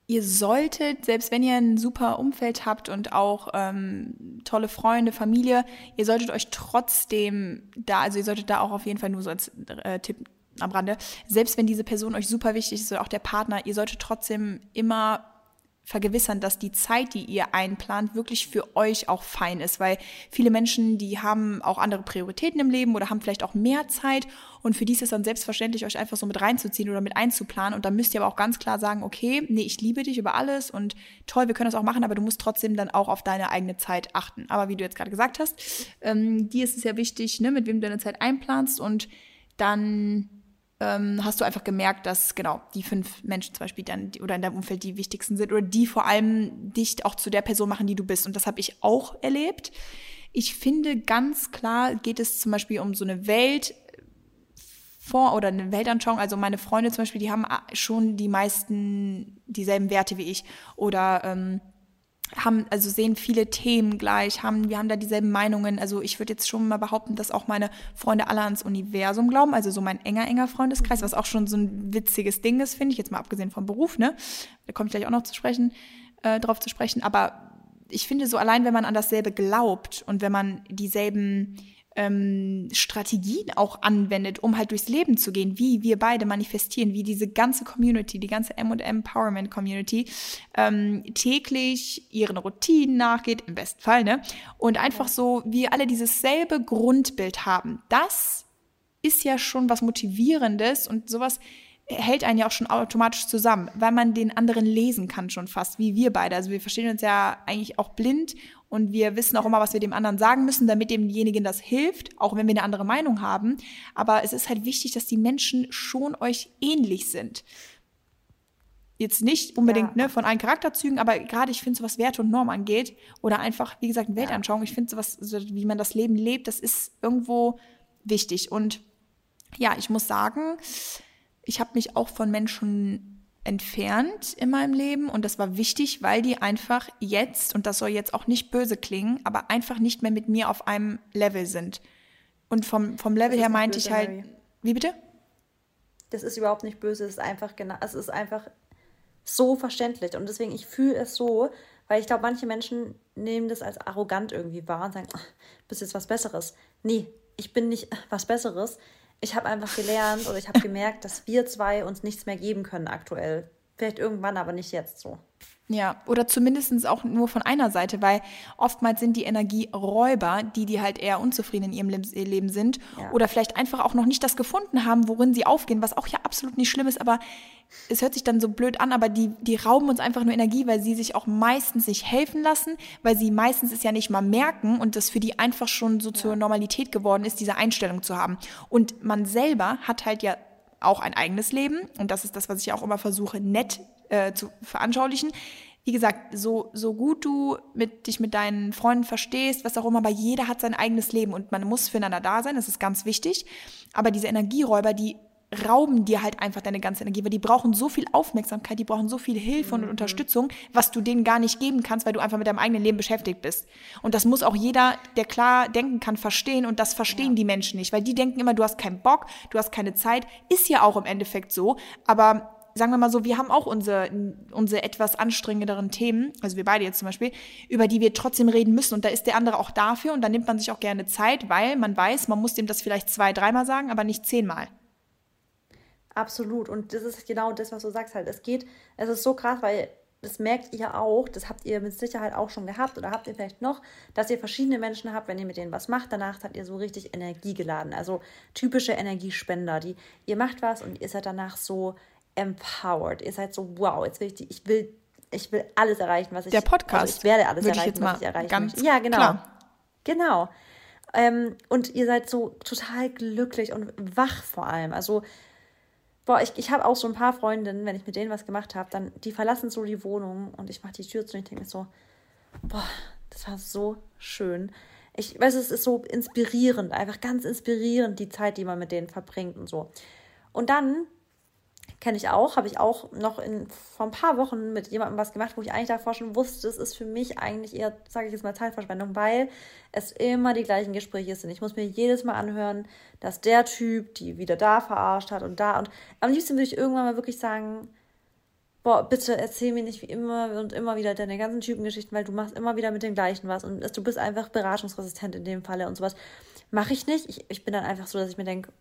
ihr solltet, selbst wenn ihr ein super Umfeld habt und auch ähm, tolle Freunde, Familie, ihr solltet euch trotzdem da, also ihr solltet da auch auf jeden Fall nur so als äh, Tipp am Rande, selbst wenn diese Person euch super wichtig ist oder auch der Partner, ihr solltet trotzdem immer vergewissern, dass die Zeit, die ihr einplant, wirklich für euch auch fein ist, weil viele Menschen, die haben auch andere Prioritäten im Leben oder haben vielleicht auch mehr Zeit. Und für die ist es dann selbstverständlich, euch einfach so mit reinzuziehen oder mit einzuplanen. Und da müsst ihr aber auch ganz klar sagen, okay, nee, ich liebe dich über alles und toll, wir können das auch machen, aber du musst trotzdem dann auch auf deine eigene Zeit achten. Aber wie du jetzt gerade gesagt hast, ähm, dir ist es ja wichtig, ne, mit wem du deine Zeit einplanst und dann ähm, hast du einfach gemerkt, dass genau die fünf Menschen zum Beispiel dann oder in deinem Umfeld die wichtigsten sind oder die vor allem dich auch zu der Person machen, die du bist. Und das habe ich auch erlebt. Ich finde ganz klar geht es zum Beispiel um so eine Welt vor oder eine Weltanschauung. Also meine Freunde zum Beispiel, die haben schon die meisten dieselben Werte wie ich oder ähm, haben, also sehen viele Themen gleich, haben, wir haben da dieselben Meinungen. Also ich würde jetzt schon mal behaupten, dass auch meine Freunde alle ans Universum glauben, also so mein enger, enger Freundeskreis, was auch schon so ein witziges Ding ist, finde ich, jetzt mal abgesehen vom Beruf, ne? Da komme ich gleich auch noch zu sprechen, äh, drauf zu sprechen. Aber ich finde so allein, wenn man an dasselbe glaubt und wenn man dieselben ähm, Strategien auch anwendet, um halt durchs Leben zu gehen, wie wir beide manifestieren, wie diese ganze Community, die ganze M&M Empowerment Community ähm, täglich ihren Routinen nachgeht, im besten Fall, ne? Und einfach so, wir alle dieses selbe Grundbild haben. Das ist ja schon was Motivierendes und sowas hält einen ja auch schon automatisch zusammen, weil man den anderen lesen kann schon fast, wie wir beide. Also wir verstehen uns ja eigentlich auch blind und wir wissen auch immer, was wir dem anderen sagen müssen, damit demjenigen das hilft, auch wenn wir eine andere Meinung haben. Aber es ist halt wichtig, dass die Menschen schon euch ähnlich sind. Jetzt nicht unbedingt ja. ne, von allen Charakterzügen, aber gerade ich finde, so was Werte und Norm angeht oder einfach, wie gesagt, Weltanschauung, ich finde sowas, so, wie man das Leben lebt, das ist irgendwo wichtig. Und ja, ich muss sagen, ich habe mich auch von Menschen entfernt in meinem Leben und das war wichtig, weil die einfach jetzt, und das soll jetzt auch nicht böse klingen, aber einfach nicht mehr mit mir auf einem Level sind. Und vom, vom Level her meinte böse, ich halt. Mary. Wie bitte? Das ist überhaupt nicht böse, es ist einfach genau, es ist einfach so verständlich. Und deswegen, ich fühle es so, weil ich glaube, manche Menschen nehmen das als arrogant irgendwie wahr und sagen, ach, bist jetzt was Besseres. Nee, ich bin nicht was Besseres ich habe einfach gelernt oder ich habe gemerkt, dass wir zwei uns nichts mehr geben können aktuell. Vielleicht irgendwann, aber nicht jetzt so. Ja, oder zumindest auch nur von einer Seite, weil oftmals sind die Energieräuber, die, die halt eher unzufrieden in ihrem Leben sind ja. oder vielleicht einfach auch noch nicht das gefunden haben, worin sie aufgehen, was auch ja absolut nicht schlimm ist, aber es hört sich dann so blöd an, aber die, die rauben uns einfach nur Energie, weil sie sich auch meistens nicht helfen lassen, weil sie meistens es ja nicht mal merken und das für die einfach schon so zur Normalität geworden ist, diese Einstellung zu haben. Und man selber hat halt ja auch ein eigenes Leben und das ist das, was ich auch immer versuche, nett äh, zu veranschaulichen. Wie gesagt, so, so gut du mit, dich mit deinen Freunden verstehst, was auch immer, aber jeder hat sein eigenes Leben und man muss füreinander da sein, das ist ganz wichtig. Aber diese Energieräuber, die rauben dir halt einfach deine ganze Energie, weil die brauchen so viel Aufmerksamkeit, die brauchen so viel Hilfe und mhm. Unterstützung, was du denen gar nicht geben kannst, weil du einfach mit deinem eigenen Leben beschäftigt bist. Und das muss auch jeder, der klar denken kann, verstehen und das verstehen ja. die Menschen nicht, weil die denken immer, du hast keinen Bock, du hast keine Zeit, ist ja auch im Endeffekt so, aber sagen wir mal so, wir haben auch unsere, unsere etwas anstrengenderen Themen, also wir beide jetzt zum Beispiel, über die wir trotzdem reden müssen. Und da ist der andere auch dafür und da nimmt man sich auch gerne Zeit, weil man weiß, man muss dem das vielleicht zwei, dreimal sagen, aber nicht zehnmal. Absolut. Und das ist genau das, was du sagst halt. Es geht, es ist so krass, weil das merkt ihr auch, das habt ihr mit Sicherheit auch schon gehabt oder habt ihr vielleicht noch, dass ihr verschiedene Menschen habt, wenn ihr mit denen was macht, danach seid ihr so richtig energiegeladen. Also typische Energiespender, die ihr macht was und ihr seid danach so empowered. Ihr seid so, wow, jetzt will ich die, ich will, ich will alles erreichen, was ich. Der Podcast. Also ich werde alles erreichen, ich was ich erreichen ganz möchte. Ja, genau. Klar. Genau. Ähm, und ihr seid so total glücklich und wach vor allem. Also boah, ich, ich habe auch so ein paar Freundinnen, wenn ich mit denen was gemacht habe, dann die verlassen so die Wohnung und ich mache die Tür zu und ich denke mir so, boah, das war so schön. Ich weiß, es ist so inspirierend, einfach ganz inspirierend, die Zeit, die man mit denen verbringt und so. Und dann kenne ich auch, habe ich auch noch in, vor ein paar Wochen mit jemandem was gemacht, wo ich eigentlich davor schon wusste, es ist für mich eigentlich eher, sage ich jetzt mal, Zeitverschwendung, weil es immer die gleichen Gespräche sind. Ich muss mir jedes Mal anhören, dass der Typ die wieder da verarscht hat und da und am liebsten würde ich irgendwann mal wirklich sagen, boah, bitte erzähl mir nicht wie immer und immer wieder deine ganzen Typengeschichten, weil du machst immer wieder mit dem gleichen was und du bist einfach beratungsresistent in dem Falle und sowas. Mache ich nicht. Ich, ich bin dann einfach so, dass ich mir denke,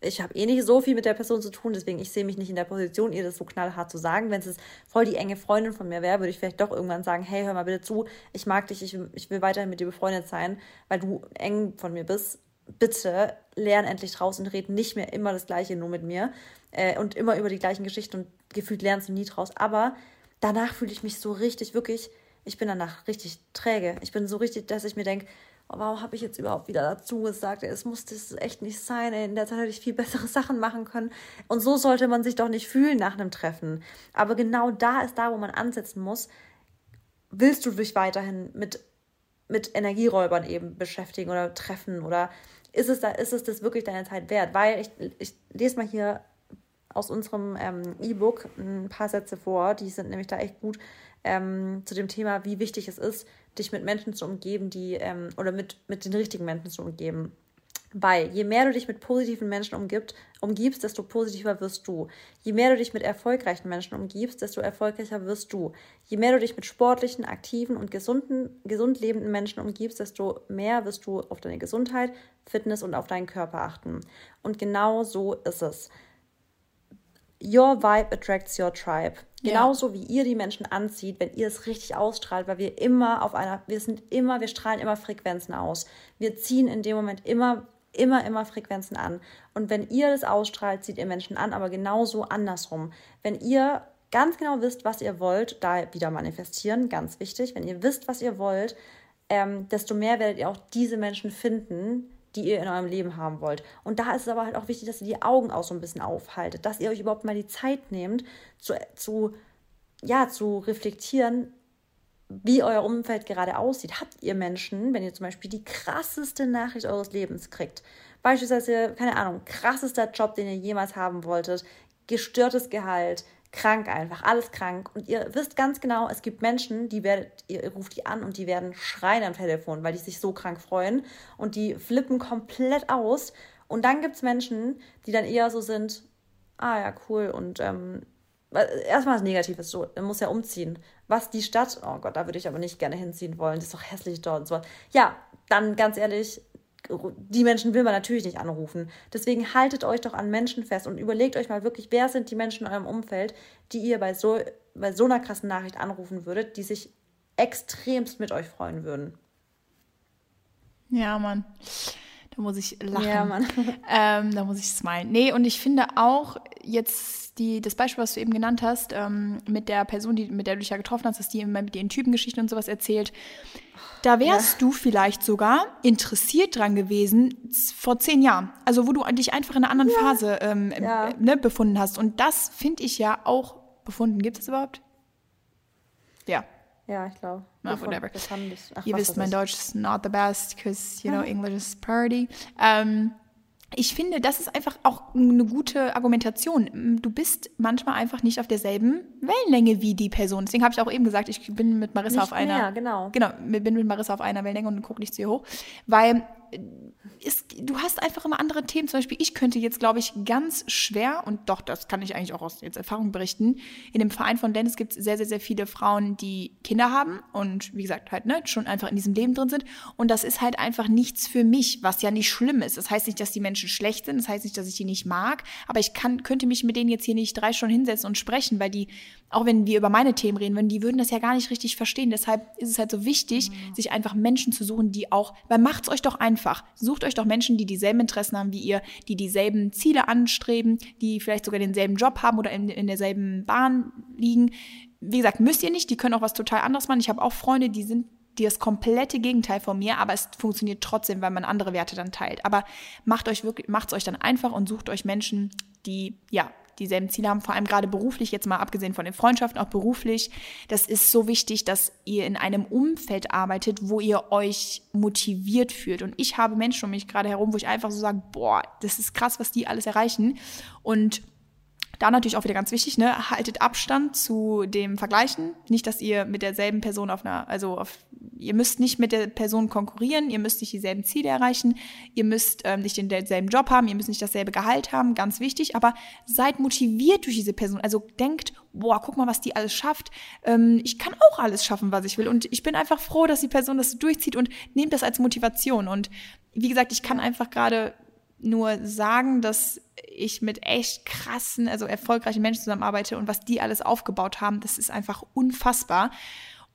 ich habe eh nicht so viel mit der Person zu tun, deswegen ich sehe mich nicht in der Position, ihr das so knallhart zu sagen. Wenn es voll die enge Freundin von mir wäre, würde ich vielleicht doch irgendwann sagen, hey, hör mal bitte zu, ich mag dich, ich, ich will weiterhin mit dir befreundet sein, weil du eng von mir bist. Bitte lern endlich draus und red nicht mehr immer das Gleiche nur mit mir äh, und immer über die gleichen Geschichten und gefühlt lernst du nie draus. Aber danach fühle ich mich so richtig, wirklich, ich bin danach richtig träge. Ich bin so richtig, dass ich mir denke, warum habe ich jetzt überhaupt wieder dazu gesagt? Es muss das echt nicht sein. In der Zeit hätte ich viel bessere Sachen machen können. Und so sollte man sich doch nicht fühlen nach einem Treffen. Aber genau da ist da, wo man ansetzen muss. Willst du dich weiterhin mit, mit Energieräubern eben beschäftigen oder treffen? Oder ist es, da, ist es das wirklich deine Zeit wert? Weil ich, ich lese mal hier aus unserem ähm, E-Book ein paar Sätze vor, die sind nämlich da echt gut ähm, zu dem Thema, wie wichtig es ist, dich mit Menschen zu umgeben, die ähm, oder mit, mit den richtigen Menschen zu umgeben. Weil je mehr du dich mit positiven Menschen umgibt, umgibst, desto positiver wirst du. Je mehr du dich mit erfolgreichen Menschen umgibst, desto erfolgreicher wirst du. Je mehr du dich mit sportlichen, aktiven und gesunden, gesund lebenden Menschen umgibst, desto mehr wirst du auf deine Gesundheit, Fitness und auf deinen Körper achten. Und genau so ist es. Your vibe attracts your tribe. Genauso ja. wie ihr die Menschen anzieht, wenn ihr es richtig ausstrahlt, weil wir immer auf einer, wir sind immer, wir strahlen immer Frequenzen aus. Wir ziehen in dem Moment immer, immer, immer Frequenzen an. Und wenn ihr das ausstrahlt, zieht ihr Menschen an, aber genauso andersrum. Wenn ihr ganz genau wisst, was ihr wollt, da wieder manifestieren, ganz wichtig, wenn ihr wisst, was ihr wollt, ähm, desto mehr werdet ihr auch diese Menschen finden, die ihr in eurem Leben haben wollt. Und da ist es aber halt auch wichtig, dass ihr die Augen auch so ein bisschen aufhaltet, dass ihr euch überhaupt mal die Zeit nehmt, zu, zu, ja, zu reflektieren, wie euer Umfeld gerade aussieht. Habt ihr Menschen, wenn ihr zum Beispiel die krasseste Nachricht eures Lebens kriegt, beispielsweise, keine Ahnung, krassester Job, den ihr jemals haben wolltet, gestörtes Gehalt, krank einfach, alles krank. Und ihr wisst ganz genau, es gibt Menschen, die werdet, ihr ruft die an und die werden schreien am Telefon, weil die sich so krank freuen und die flippen komplett aus. Und dann gibt es Menschen, die dann eher so sind, ah ja, cool. Und ähm, erstmal das Negative ist so, er muss ja umziehen. Was die Stadt, oh Gott, da würde ich aber nicht gerne hinziehen wollen, das ist doch hässlich dort und so. Ja, dann ganz ehrlich, die Menschen will man natürlich nicht anrufen. Deswegen haltet euch doch an Menschen fest und überlegt euch mal wirklich, wer sind die Menschen in eurem Umfeld, die ihr bei so, bei so einer krassen Nachricht anrufen würdet, die sich extremst mit euch freuen würden. Ja, Mann. Da muss ich lachen. Ja, Mann. Ähm, da muss ich smilen. Nee, und ich finde auch jetzt die, das Beispiel, was du eben genannt hast, ähm, mit der Person, die, mit der du dich ja getroffen hast, dass die immer mit ihren Typengeschichten und sowas erzählt. Da wärst ja. du vielleicht sogar interessiert dran gewesen vor zehn Jahren. Also wo du dich einfach in einer anderen ja. Phase ähm, ja. ne, befunden hast. Und das finde ich ja auch befunden. Gibt es überhaupt? Ja. Ja, ich glaube. Ah, whatever. Ach, Ihr wisst, mein Deutsch ist not the best, because, you know, English is priority. Ähm, ich finde, das ist einfach auch eine gute Argumentation. Du bist manchmal einfach nicht auf derselben Wellenlänge wie die Person. Deswegen habe ich auch eben gesagt, ich bin mit Marissa nicht auf einer. Genau. Genau, bin mit Marissa auf einer Wellenlänge und gucke nicht zu ihr hoch. Weil es, du hast einfach immer andere Themen. Zum Beispiel, ich könnte jetzt, glaube ich, ganz schwer, und doch, das kann ich eigentlich auch aus jetzt Erfahrung berichten, in dem Verein von Dennis gibt es sehr, sehr, sehr viele Frauen, die Kinder haben und wie gesagt, halt, ne, schon einfach in diesem Leben drin sind. Und das ist halt einfach nichts für mich, was ja nicht schlimm ist. Das heißt nicht, dass die Menschen schlecht sind, das heißt nicht, dass ich die nicht mag, aber ich kann, könnte mich mit denen jetzt hier nicht drei Stunden hinsetzen und sprechen, weil die, auch wenn wir über meine Themen reden würden, die würden das ja gar nicht richtig verstehen. Deshalb ist es halt so wichtig, mhm. sich einfach Menschen zu suchen, die auch, weil macht's euch doch einfach. Sucht euch doch Menschen, die dieselben Interessen haben wie ihr, die dieselben Ziele anstreben, die vielleicht sogar denselben Job haben oder in, in derselben Bahn liegen. Wie gesagt, müsst ihr nicht, die können auch was total anderes machen. Ich habe auch Freunde, die sind die das komplette Gegenteil von mir, aber es funktioniert trotzdem, weil man andere Werte dann teilt. Aber macht euch wirklich, macht's euch dann einfach und sucht euch Menschen, die, ja, dieselben Ziele haben, vor allem gerade beruflich, jetzt mal abgesehen von den Freundschaften, auch beruflich. Das ist so wichtig, dass ihr in einem Umfeld arbeitet, wo ihr euch motiviert fühlt. Und ich habe Menschen um mich gerade herum, wo ich einfach so sage, boah, das ist krass, was die alles erreichen. Und da natürlich auch wieder ganz wichtig, ne, haltet Abstand zu dem Vergleichen. Nicht, dass ihr mit derselben Person auf einer, also auf, ihr müsst nicht mit der Person konkurrieren, ihr müsst nicht dieselben Ziele erreichen, ihr müsst ähm, nicht denselben Job haben, ihr müsst nicht dasselbe Gehalt haben, ganz wichtig, aber seid motiviert durch diese Person. Also denkt, boah, guck mal, was die alles schafft. Ähm, ich kann auch alles schaffen, was ich will. Und ich bin einfach froh, dass die Person das durchzieht und nehmt das als Motivation. Und wie gesagt, ich kann einfach gerade nur sagen, dass ich mit echt krassen, also erfolgreichen Menschen zusammenarbeite und was die alles aufgebaut haben, das ist einfach unfassbar.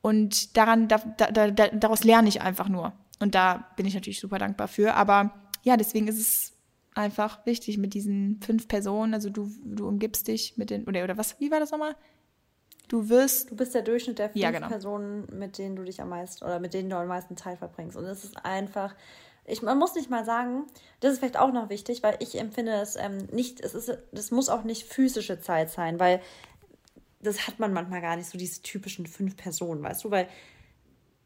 Und daran, da, da, da, daraus lerne ich einfach nur. Und da bin ich natürlich super dankbar für. Aber ja, deswegen ist es einfach wichtig mit diesen fünf Personen. Also du, du umgibst dich mit den, oder, oder was, wie war das nochmal? Du wirst. Du bist der Durchschnitt der fünf ja, genau. Personen, mit denen du dich am meisten, oder mit denen du am meisten Zeit verbringst. Und es ist einfach, ich, man muss nicht mal sagen, das ist vielleicht auch noch wichtig, weil ich empfinde es ähm, nicht, es ist, das muss auch nicht physische Zeit sein, weil das hat man manchmal gar nicht, so diese typischen fünf Personen, weißt du, weil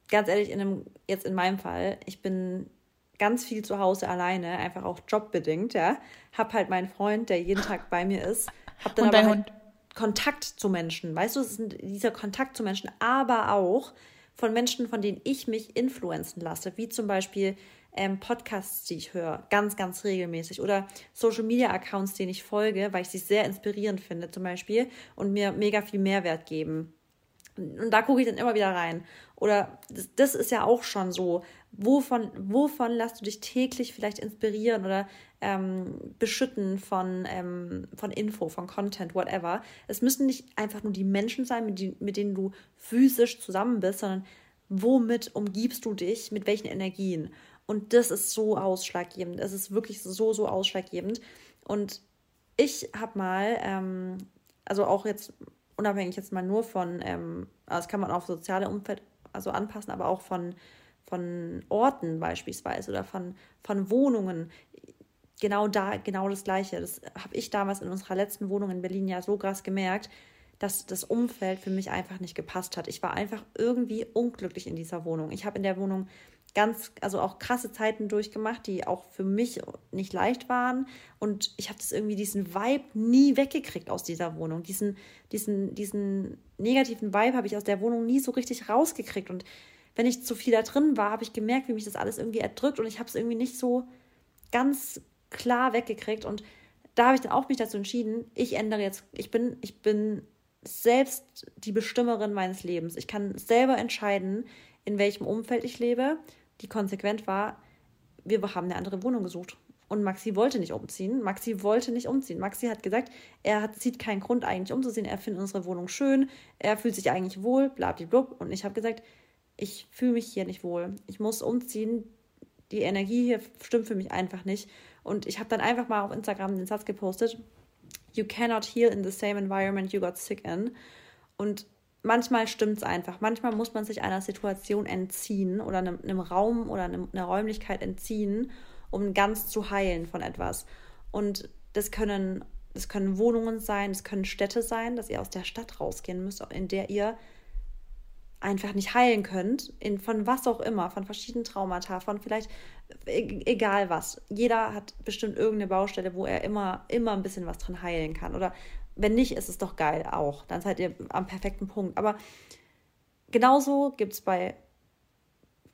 ganz ehrlich, in einem, jetzt in meinem Fall, ich bin ganz viel zu Hause alleine, einfach auch jobbedingt, ja, hab halt meinen Freund, der jeden Tag bei mir ist, hab dann Und aber halt Kontakt zu Menschen, weißt du, es ist dieser Kontakt zu Menschen, aber auch von Menschen, von denen ich mich influenzen lasse, wie zum Beispiel ähm, Podcasts, die ich höre, ganz, ganz regelmäßig oder Social Media Accounts, denen ich folge, weil ich sie sehr inspirierend finde zum Beispiel und mir mega viel Mehrwert geben. Und da gucke ich dann immer wieder rein. Oder das, das ist ja auch schon so. Wovon, wovon lässt du dich täglich vielleicht inspirieren oder ähm, beschütten von, ähm, von Info, von Content, whatever. Es müssen nicht einfach nur die Menschen sein, mit, die, mit denen du physisch zusammen bist, sondern womit umgibst du dich, mit welchen Energien. Und das ist so ausschlaggebend. Es ist wirklich so, so ausschlaggebend. Und ich habe mal, ähm, also auch jetzt unabhängig jetzt mal nur von, ähm, also das kann man auf soziale Umfeld also anpassen, aber auch von, von Orten beispielsweise oder von, von Wohnungen. Genau da, genau das Gleiche. Das habe ich damals in unserer letzten Wohnung in Berlin ja so krass gemerkt, dass das Umfeld für mich einfach nicht gepasst hat. Ich war einfach irgendwie unglücklich in dieser Wohnung. Ich habe in der Wohnung ganz, also auch krasse Zeiten durchgemacht, die auch für mich nicht leicht waren. Und ich habe das irgendwie diesen Vibe nie weggekriegt aus dieser Wohnung. Diesen, diesen, diesen negativen Vibe habe ich aus der Wohnung nie so richtig rausgekriegt. Und wenn ich zu viel da drin war, habe ich gemerkt, wie mich das alles irgendwie erdrückt und ich habe es irgendwie nicht so ganz klar weggekriegt. Und da habe ich dann auch mich dazu entschieden, ich ändere jetzt, ich bin, ich bin selbst die Bestimmerin meines Lebens. Ich kann selber entscheiden, in welchem Umfeld ich lebe die konsequent war, wir haben eine andere Wohnung gesucht. Und Maxi wollte nicht umziehen. Maxi wollte nicht umziehen. Maxi hat gesagt, er hat, sieht keinen Grund eigentlich umzusehen. Er findet unsere Wohnung schön. Er fühlt sich eigentlich wohl, blablablub. Und ich habe gesagt, ich fühle mich hier nicht wohl. Ich muss umziehen. Die Energie hier stimmt für mich einfach nicht. Und ich habe dann einfach mal auf Instagram den Satz gepostet, You cannot heal in the same environment you got sick in. Und manchmal stimmt es einfach. Manchmal muss man sich einer Situation entziehen oder einem, einem Raum oder einem, einer Räumlichkeit entziehen, um ganz zu heilen von etwas. Und das können, das können Wohnungen sein, das können Städte sein, dass ihr aus der Stadt rausgehen müsst, in der ihr einfach nicht heilen könnt, in, von was auch immer, von verschiedenen Traumata, von vielleicht e, egal was. Jeder hat bestimmt irgendeine Baustelle, wo er immer, immer ein bisschen was dran heilen kann. Oder wenn nicht, ist es doch geil auch. Dann seid ihr am perfekten Punkt. Aber genauso gibt es bei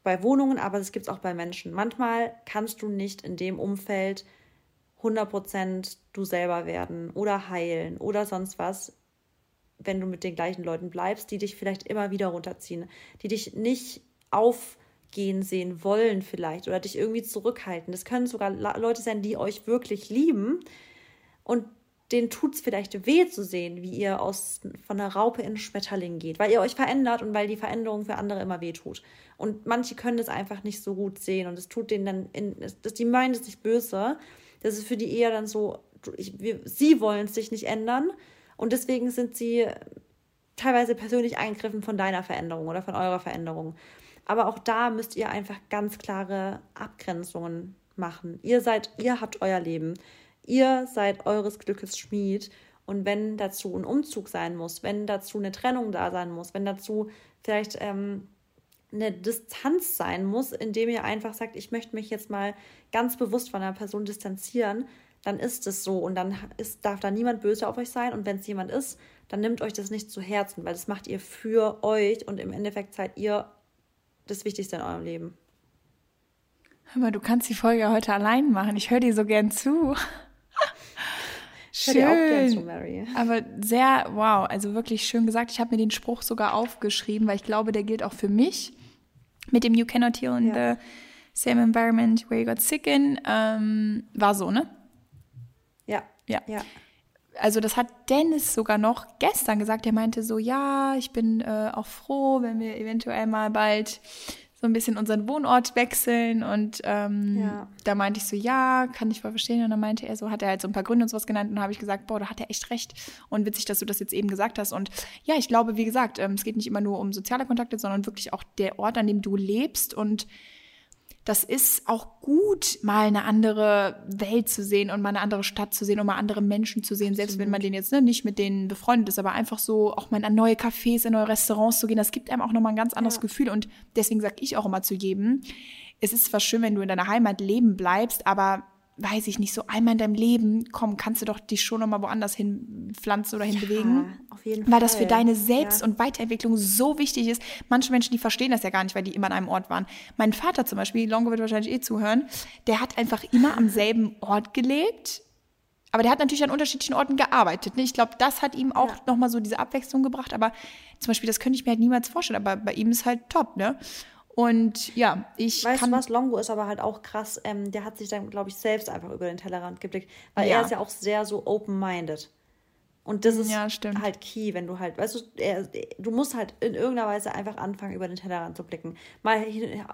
bei Wohnungen, aber das gibt es auch bei Menschen. Manchmal kannst du nicht in dem Umfeld 100% du selber werden oder heilen oder sonst was, wenn du mit den gleichen Leuten bleibst, die dich vielleicht immer wieder runterziehen, die dich nicht aufgehen sehen wollen vielleicht oder dich irgendwie zurückhalten. Das können sogar Leute sein, die euch wirklich lieben und denen tut es vielleicht weh zu sehen, wie ihr aus, von einer Raupe in Schmetterling geht, weil ihr euch verändert und weil die Veränderung für andere immer weh tut. Und manche können das einfach nicht so gut sehen und es tut denen dann, in, das, die meinen es nicht böse, das ist für die eher dann so, ich, wir, sie wollen sich nicht ändern und deswegen sind sie teilweise persönlich eingegriffen von deiner Veränderung oder von eurer Veränderung. Aber auch da müsst ihr einfach ganz klare Abgrenzungen machen. Ihr seid, ihr habt euer Leben. Ihr seid eures Glückes Schmied. Und wenn dazu ein Umzug sein muss, wenn dazu eine Trennung da sein muss, wenn dazu vielleicht ähm, eine Distanz sein muss, indem ihr einfach sagt, ich möchte mich jetzt mal ganz bewusst von einer Person distanzieren, dann ist es so und dann ist, darf da niemand böse auf euch sein. Und wenn es jemand ist, dann nimmt euch das nicht zu Herzen, weil das macht ihr für euch und im Endeffekt seid ihr das Wichtigste in eurem Leben. Hör mal, du kannst die Folge heute allein machen. Ich höre dir so gern zu. Schön. Auch gern zu, Mary. Aber sehr, wow, also wirklich schön gesagt. Ich habe mir den Spruch sogar aufgeschrieben, weil ich glaube, der gilt auch für mich. Mit dem You cannot heal in ja. the same environment where you got sick in. Ähm, war so, ne? Ja. Ja. ja. Also das hat Dennis sogar noch gestern gesagt. Er meinte so, ja, ich bin äh, auch froh, wenn wir eventuell mal bald so ein bisschen unseren Wohnort wechseln. Und ähm, ja. da meinte ich so, ja, kann ich voll verstehen. Und dann meinte er so, hat er halt so ein paar Gründe und sowas genannt. Und dann habe ich gesagt, boah, da hat er echt recht. Und witzig, dass du das jetzt eben gesagt hast. Und ja, ich glaube, wie gesagt, ähm, es geht nicht immer nur um soziale Kontakte, sondern wirklich auch der Ort, an dem du lebst und das ist auch gut, mal eine andere Welt zu sehen und mal eine andere Stadt zu sehen und mal andere Menschen zu sehen, selbst wenn man den jetzt ne, nicht mit denen befreundet ist, aber einfach so auch mal in neue Cafés, in neue Restaurants zu gehen, das gibt einem auch nochmal ein ganz anderes ja. Gefühl und deswegen sage ich auch immer zu jedem, es ist zwar schön, wenn du in deiner Heimat leben bleibst, aber weiß ich nicht, so einmal in deinem Leben, komm, kannst du doch dich schon nochmal woanders hin pflanzen oder hinbewegen. Ja, auf jeden Fall. Weil das für deine Selbst- ja. und Weiterentwicklung so wichtig ist. Manche Menschen, die verstehen das ja gar nicht, weil die immer an einem Ort waren. Mein Vater zum Beispiel, Longo wird wahrscheinlich eh zuhören, der hat einfach immer am selben Ort gelebt. Aber der hat natürlich an unterschiedlichen Orten gearbeitet. Ne? Ich glaube, das hat ihm auch ja. nochmal so diese Abwechslung gebracht. Aber zum Beispiel, das könnte ich mir halt niemals vorstellen. Aber bei ihm ist halt top, ne? Und ja, ich weißt kann... du was, Longo ist aber halt auch krass, ähm, der hat sich dann, glaube ich, selbst einfach über den Tellerrand geblickt, weil ja. er ist ja auch sehr so open-minded. Und das ist ja, halt key, wenn du halt, weißt du, er, du musst halt in irgendeiner Weise einfach anfangen, über den Tellerrand zu blicken. Mal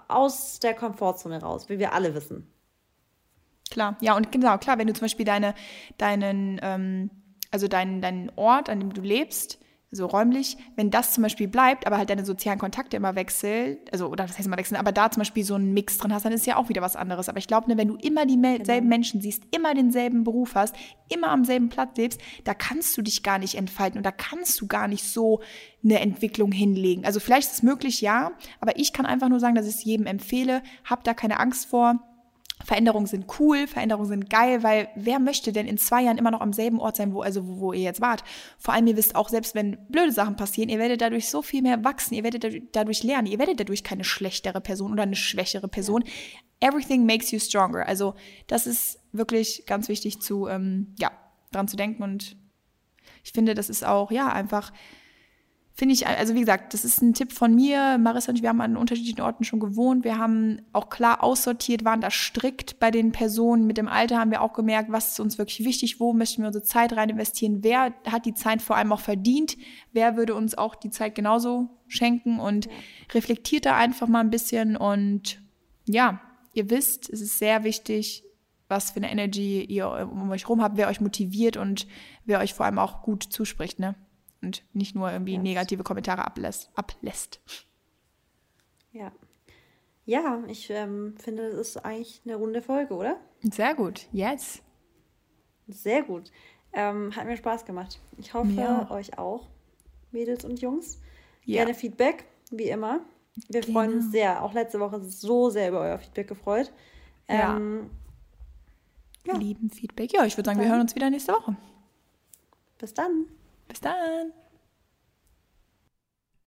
aus der Komfortzone raus, wie wir alle wissen. Klar, ja, und genau, klar, wenn du zum Beispiel deine, deinen, ähm, also deinen, deinen Ort, an dem du lebst, so räumlich, wenn das zum Beispiel bleibt, aber halt deine sozialen Kontakte immer wechselt, also, oder das heißt immer wechseln, aber da zum Beispiel so einen Mix drin hast, dann ist ja auch wieder was anderes. Aber ich glaube, ne, wenn du immer dieselben genau. Menschen siehst, immer denselben Beruf hast, immer am selben Platz lebst, da kannst du dich gar nicht entfalten und da kannst du gar nicht so eine Entwicklung hinlegen. Also vielleicht ist es möglich, ja, aber ich kann einfach nur sagen, dass ich es jedem empfehle, hab da keine Angst vor Veränderungen sind cool, Veränderungen sind geil, weil wer möchte denn in zwei Jahren immer noch am selben Ort sein, wo, also wo, wo ihr jetzt wart? Vor allem, ihr wisst auch, selbst wenn blöde Sachen passieren, ihr werdet dadurch so viel mehr wachsen, ihr werdet dadurch lernen, ihr werdet dadurch keine schlechtere Person oder eine schwächere Person. Everything makes you stronger. Also das ist wirklich ganz wichtig zu, ähm, ja, dran zu denken und ich finde, das ist auch, ja, einfach finde ich, also wie gesagt, das ist ein Tipp von mir. Marissa und ich, wir haben an unterschiedlichen Orten schon gewohnt. Wir haben auch klar aussortiert, waren da strikt bei den Personen. Mit dem Alter haben wir auch gemerkt, was ist uns wirklich wichtig, wo möchten wir unsere Zeit rein investieren, wer hat die Zeit vor allem auch verdient, wer würde uns auch die Zeit genauso schenken und reflektiert da einfach mal ein bisschen. Und ja, ihr wisst, es ist sehr wichtig, was für eine Energy ihr um euch rum habt, wer euch motiviert und wer euch vor allem auch gut zuspricht, ne? Und nicht nur irgendwie ja. negative Kommentare ablässt. ablässt. Ja. Ja, ich ähm, finde, das ist eigentlich eine runde Folge, oder? Sehr gut, yes. Sehr gut. Ähm, hat mir Spaß gemacht. Ich hoffe, ja. euch auch, Mädels und Jungs. Ja. Gerne Feedback, wie immer. Wir genau. freuen uns sehr. Auch letzte Woche so sehr über euer Feedback gefreut. Ähm, ja. Lieben Feedback. Ja, ich würde sagen, wir hören uns wieder nächste Woche. Bis dann. Bis dann.